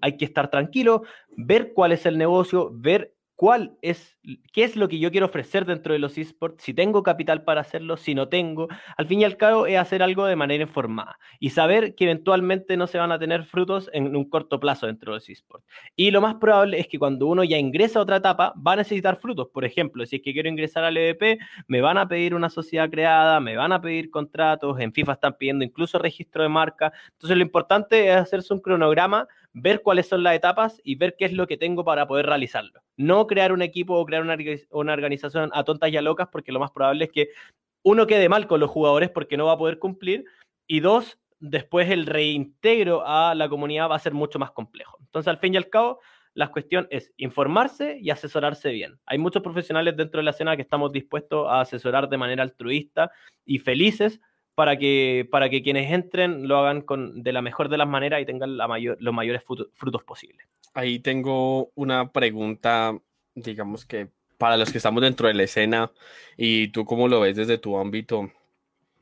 hay que estar tranquilo, ver cuál es el negocio, ver cuál es, qué es lo que yo quiero ofrecer dentro de los esports, si tengo capital para hacerlo, si no tengo. Al fin y al cabo es hacer algo de manera informada y saber que eventualmente no se van a tener frutos en un corto plazo dentro de los esports. Y lo más probable es que cuando uno ya ingresa a otra etapa va a necesitar frutos. Por ejemplo, si es que quiero ingresar al EVP, me van a pedir una sociedad creada, me van a pedir contratos, en FIFA están pidiendo incluso registro de marca. Entonces lo importante es hacerse un cronograma ver cuáles son las etapas y ver qué es lo que tengo para poder realizarlo. No crear un equipo o crear una, organización a tontas y a locas, porque lo más probable es que uno quede mal con los jugadores porque no va a poder cumplir, y dos, después el reintegro a la comunidad va a ser mucho más complejo. Entonces, al fin y al cabo, la cuestión es informarse y asesorarse bien. Hay muchos profesionales dentro de la escena que estamos dispuestos a asesorar de manera altruista y felices para que, para que quienes entren lo hagan con, de la mejor de las maneras y tengan la mayor, los mayores frutos, posibles. Ahí tengo una pregunta, digamos que para los que estamos dentro de la escena y tú cómo lo ves desde tu ámbito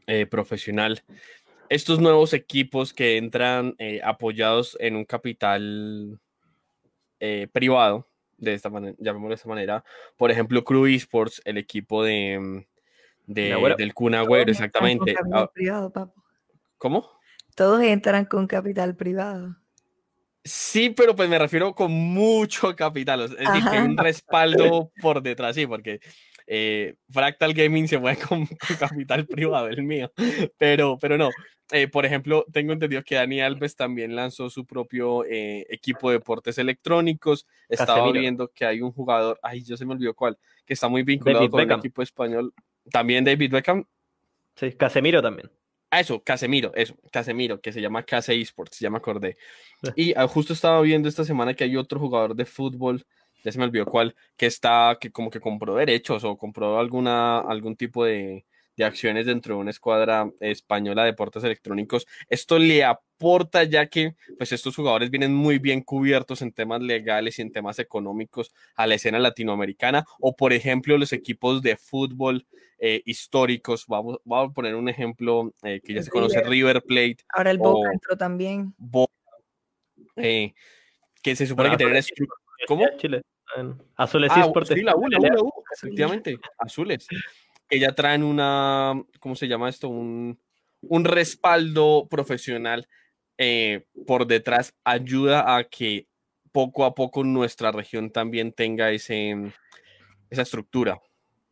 eh, profesional. Estos nuevos equipos que entran eh, apoyados en un capital eh, privado, de esta manera, llamémoslo de esta manera, por ejemplo, Crew Esports, el equipo de, del Kun exactamente. Ah, privado, ¿Cómo? Todos entran con capital privado. Sí, pero pues me refiero con mucho capital, es decir, que un respaldo por detrás, sí, porque eh, Fractal Gaming se mueve con, capital privado, el mío, pero, pero no. Eh, por ejemplo, tengo entendido que Dani Alves también lanzó su propio eh, equipo de deportes electrónicos. Estaba viendo que hay un jugador, ay, yo se me olvidó cuál, que está muy vinculado con el equipo español también David Beckham. Sí, Casemiro también. Ah, eso, Casemiro, eso, Casemiro, que se llama Case Esports, ya me acordé. Y ah, justo estaba viendo esta semana que hay otro jugador de fútbol, ya se me olvidó cuál, que está, que como que compró derechos o compró alguna, algún tipo de, de acciones dentro de una escuadra española de deportes electrónicos. Esto le aporta ya que pues estos jugadores vienen muy bien cubiertos en temas legales y en temas económicos a la escena latinoamericana o por ejemplo los equipos de fútbol eh, históricos. Vamos, vamos, a poner un ejemplo eh, que ya se conoce, River Plate. Ahora el Boca entró también. Eh, que se supone que tienen... ¿Cómo? Chile. Azules ah, Sí, la U, la U, la U, efectivamente, Azules. Que ya traen una, ¿cómo se llama esto? Un, un respaldo profesional eh, por detrás ayuda a que poco a poco nuestra región también tenga ese, esa estructura.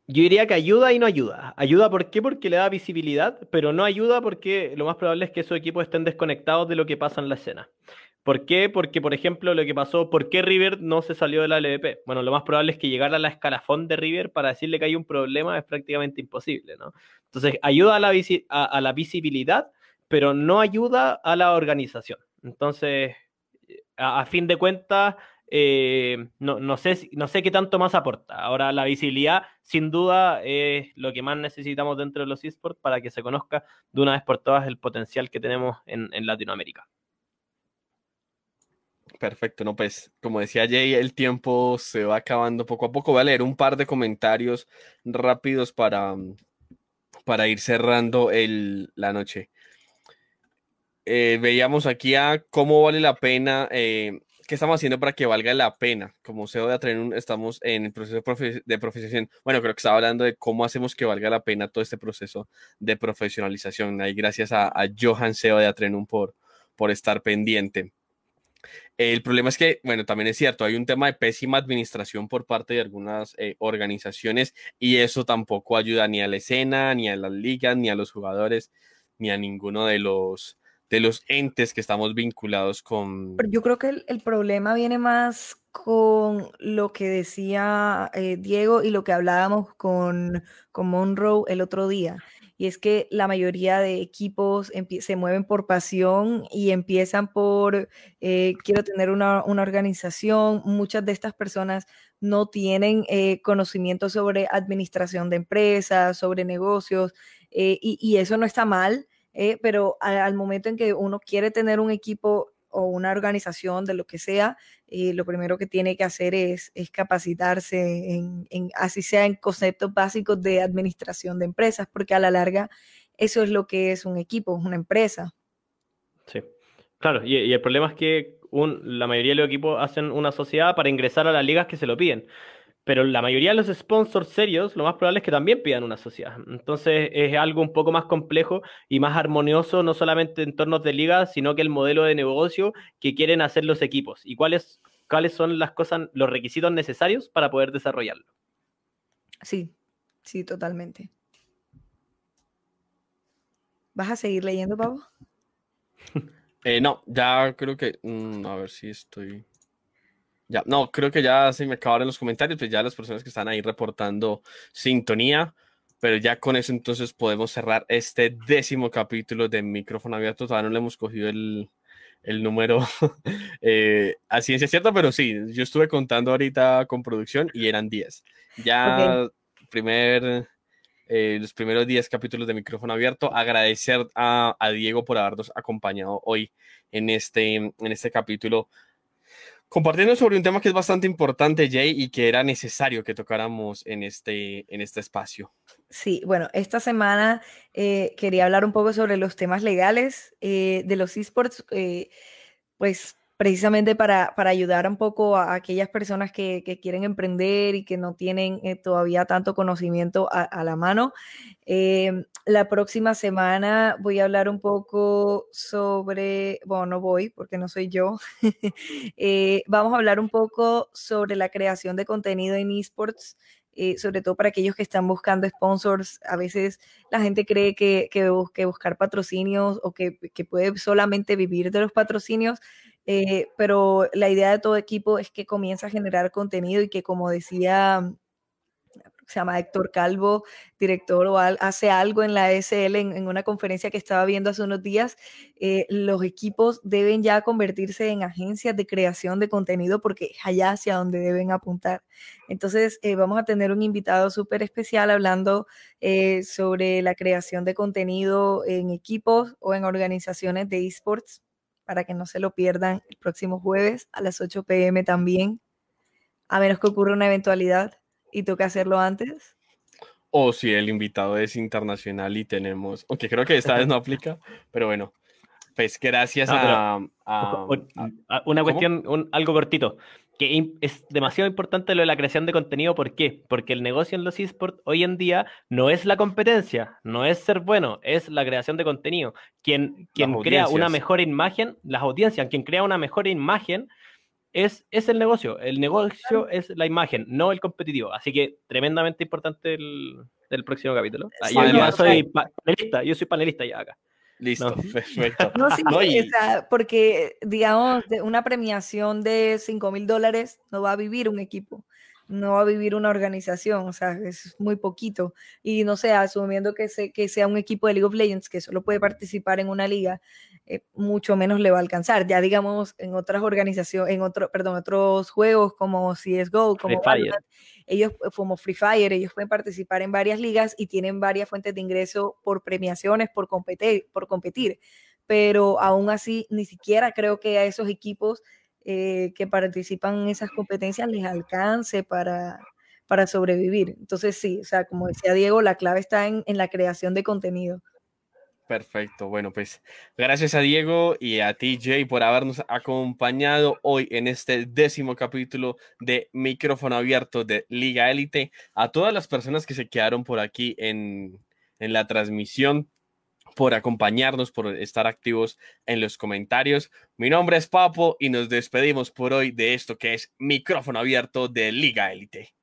Yo diría que ayuda y no ayuda. Ayuda ¿por qué? Porque le da visibilidad, pero no ayuda porque lo más probable es que esos equipos estén desconectados de lo que pasa en la escena. ¿Por qué? Porque, por ejemplo, lo que pasó, ¿por qué River no se salió de la LVP? Bueno, lo más probable es que llegar a la escalafón de River para decirle que hay un problema es prácticamente imposible, ¿no? Entonces, ayuda a la, a la visibilidad, pero no ayuda a la organización. Entonces, a, fin de cuentas, eh, no, sé, no sé qué tanto más aporta. Ahora, la visibilidad, sin duda, es lo que más necesitamos dentro de los esports para que se conozca de una vez por todas el potencial que tenemos en, Latinoamérica. Perfecto, no, pues como decía Jay, el tiempo se va acabando poco a poco. Voy a leer un par de comentarios rápidos para, para ir cerrando el, la noche. Eh, veíamos aquí a cómo vale la pena, eh, qué estamos haciendo para que valga la pena. Como CEO de Atrenum, estamos en el proceso de profesionalización. Bueno, creo que estaba hablando de cómo hacemos que valga la pena todo este proceso de profesionalización. Ahí gracias a, Johan CEO de Atrenum por, por estar pendiente. El problema es que, bueno, también es cierto, hay un tema de pésima administración por parte de algunas eh, organizaciones y eso tampoco ayuda ni a la escena, ni a las ligas, ni a los jugadores, ni a ninguno de los, de los entes que estamos vinculados con... yo creo que el, problema viene más con lo que decía eh, Diego y lo que hablábamos con, con Monroe el otro día. Y es que la mayoría de equipos se mueven por pasión y empiezan por, eh, quiero tener una, organización. Muchas de estas personas no tienen eh, conocimiento sobre administración de empresas, sobre negocios, y, y, eso no está mal eh, pero al momento en que uno quiere tener un equipo o una organización de lo que sea, eh, lo primero que tiene que hacer es, capacitarse en, así sea en conceptos básicos de administración de empresas, porque a la larga eso es lo que es un equipo, una empresa. Sí, claro, y, el problema es que la mayoría de los equipos hacen una sociedad para ingresar a las ligas que se lo piden pero la mayoría de los sponsors serios, lo más probable es que también pidan una sociedad. Entonces es algo un poco más complejo y más armonioso, no solamente en torno de ligas, sino que el modelo de negocio que quieren hacer los equipos y cuáles, cuáles son las cosas, los requisitos necesarios para poder desarrollarlo. Sí, sí, totalmente. ¿Vas a seguir leyendo, Pavo? Eh, no, ya creo que. Mm, a ver si estoy. Ya, no, creo que ya se me acabaron los comentarios, pues ya las personas que están ahí reportando sintonía, pero ya con eso entonces podemos cerrar este décimo capítulo de micrófono abierto. Todavía no le hemos cogido el, el número eh, a ciencia cierta, pero sí, yo estuve contando ahorita con producción y eran 10. Ya primer, eh, los primeros 10 capítulos de micrófono abierto. Agradecer a, a, Diego por habernos acompañado hoy en este, en este capítulo compartiendo sobre un tema que es bastante importante, Jay, y que era necesario que tocáramos en este, en este espacio. Sí, bueno, esta semana eh, quería hablar un poco sobre los temas legales eh, de los esports, eh, pues precisamente para, ayudar un poco a aquellas personas que, quieren emprender y que no tienen eh, todavía tanto conocimiento a, la mano. Em, la próxima semana voy a hablar un poco sobre, bueno, no voy porque no soy yo, eh, vamos a hablar un poco sobre la creación de contenido en esports. Eh, sobre todo para aquellos que están buscando sponsors. A veces la gente cree que, que, buscar patrocinios o que, que, puede solamente vivir de los patrocinios, eh, pero la idea de todo equipo es que comienza a generar contenido y que como decía se llama Héctor Calvo, director o hace algo en la SL en, una conferencia que estaba viendo hace unos días, eh, los equipos deben ya convertirse en agencias de creación de contenido porque es allá hacia donde deben apuntar. Entonces, eh, vamos a tener un invitado súper especial hablando sobre la creación de contenido en equipos o en organizaciones de esports para que no se lo pierdan el próximo jueves a las 8 pm también, a menos que ocurra una eventualidad y toque hacerlo antes. O si el invitado es internacional y tenemos, aunque creo que esta vez no aplica, pero bueno, pues gracias a, Una cuestión, algo cortito, que es demasiado importante lo de la creación de contenido. ¿Por qué? Porque el negocio en los esports hoy en día no es la competencia, no es ser bueno, es la creación de contenido. Quien, quien crea una mejor imagen, las audiencias, quien crea una mejor imagen es, es el negocio. El negocio es la imagen, no el competitivo. Así que tremendamente importante el, próximo capítulo. Yo, soy panelista, yo soy panelista ya acá. Listo, perfecto. No, sí, porque, digamos, una premiación de 5 mil dólares no va a vivir un equipo, no va a vivir una organización, o sea, es muy poquito. Y no sé, asumiendo que, que sea un equipo de League of Legends que solo puede participar en una liga, eh, mucho menos le va a alcanzar. Ya digamos, en otras organizaciones, en otro, perdón, otros juegos como CSGO, como ellos eh, como Free Fire, ellos pueden participar en varias ligas y tienen varias fuentes de ingreso por premiaciones, por competir, por competir. Pero aún así, ni siquiera creo que a esos equipos eh, que participan en esas competencias les alcance para, para sobrevivir. Entonces sí, o sea, como decía Diego, la clave está en, en la creación de contenido. Perfecto. Bueno, pues gracias a Diego y a ti, Jay, por habernos acompañado hoy en este décimo capítulo de Micrófono Abierto de Liga Élite. A todas las personas que se quedaron por aquí en, en la transmisión, por acompañarnos, por estar activos en los comentarios. Mi nombre es Papo y nos despedimos por hoy de esto que es Micrófono Abierto de Liga Élite.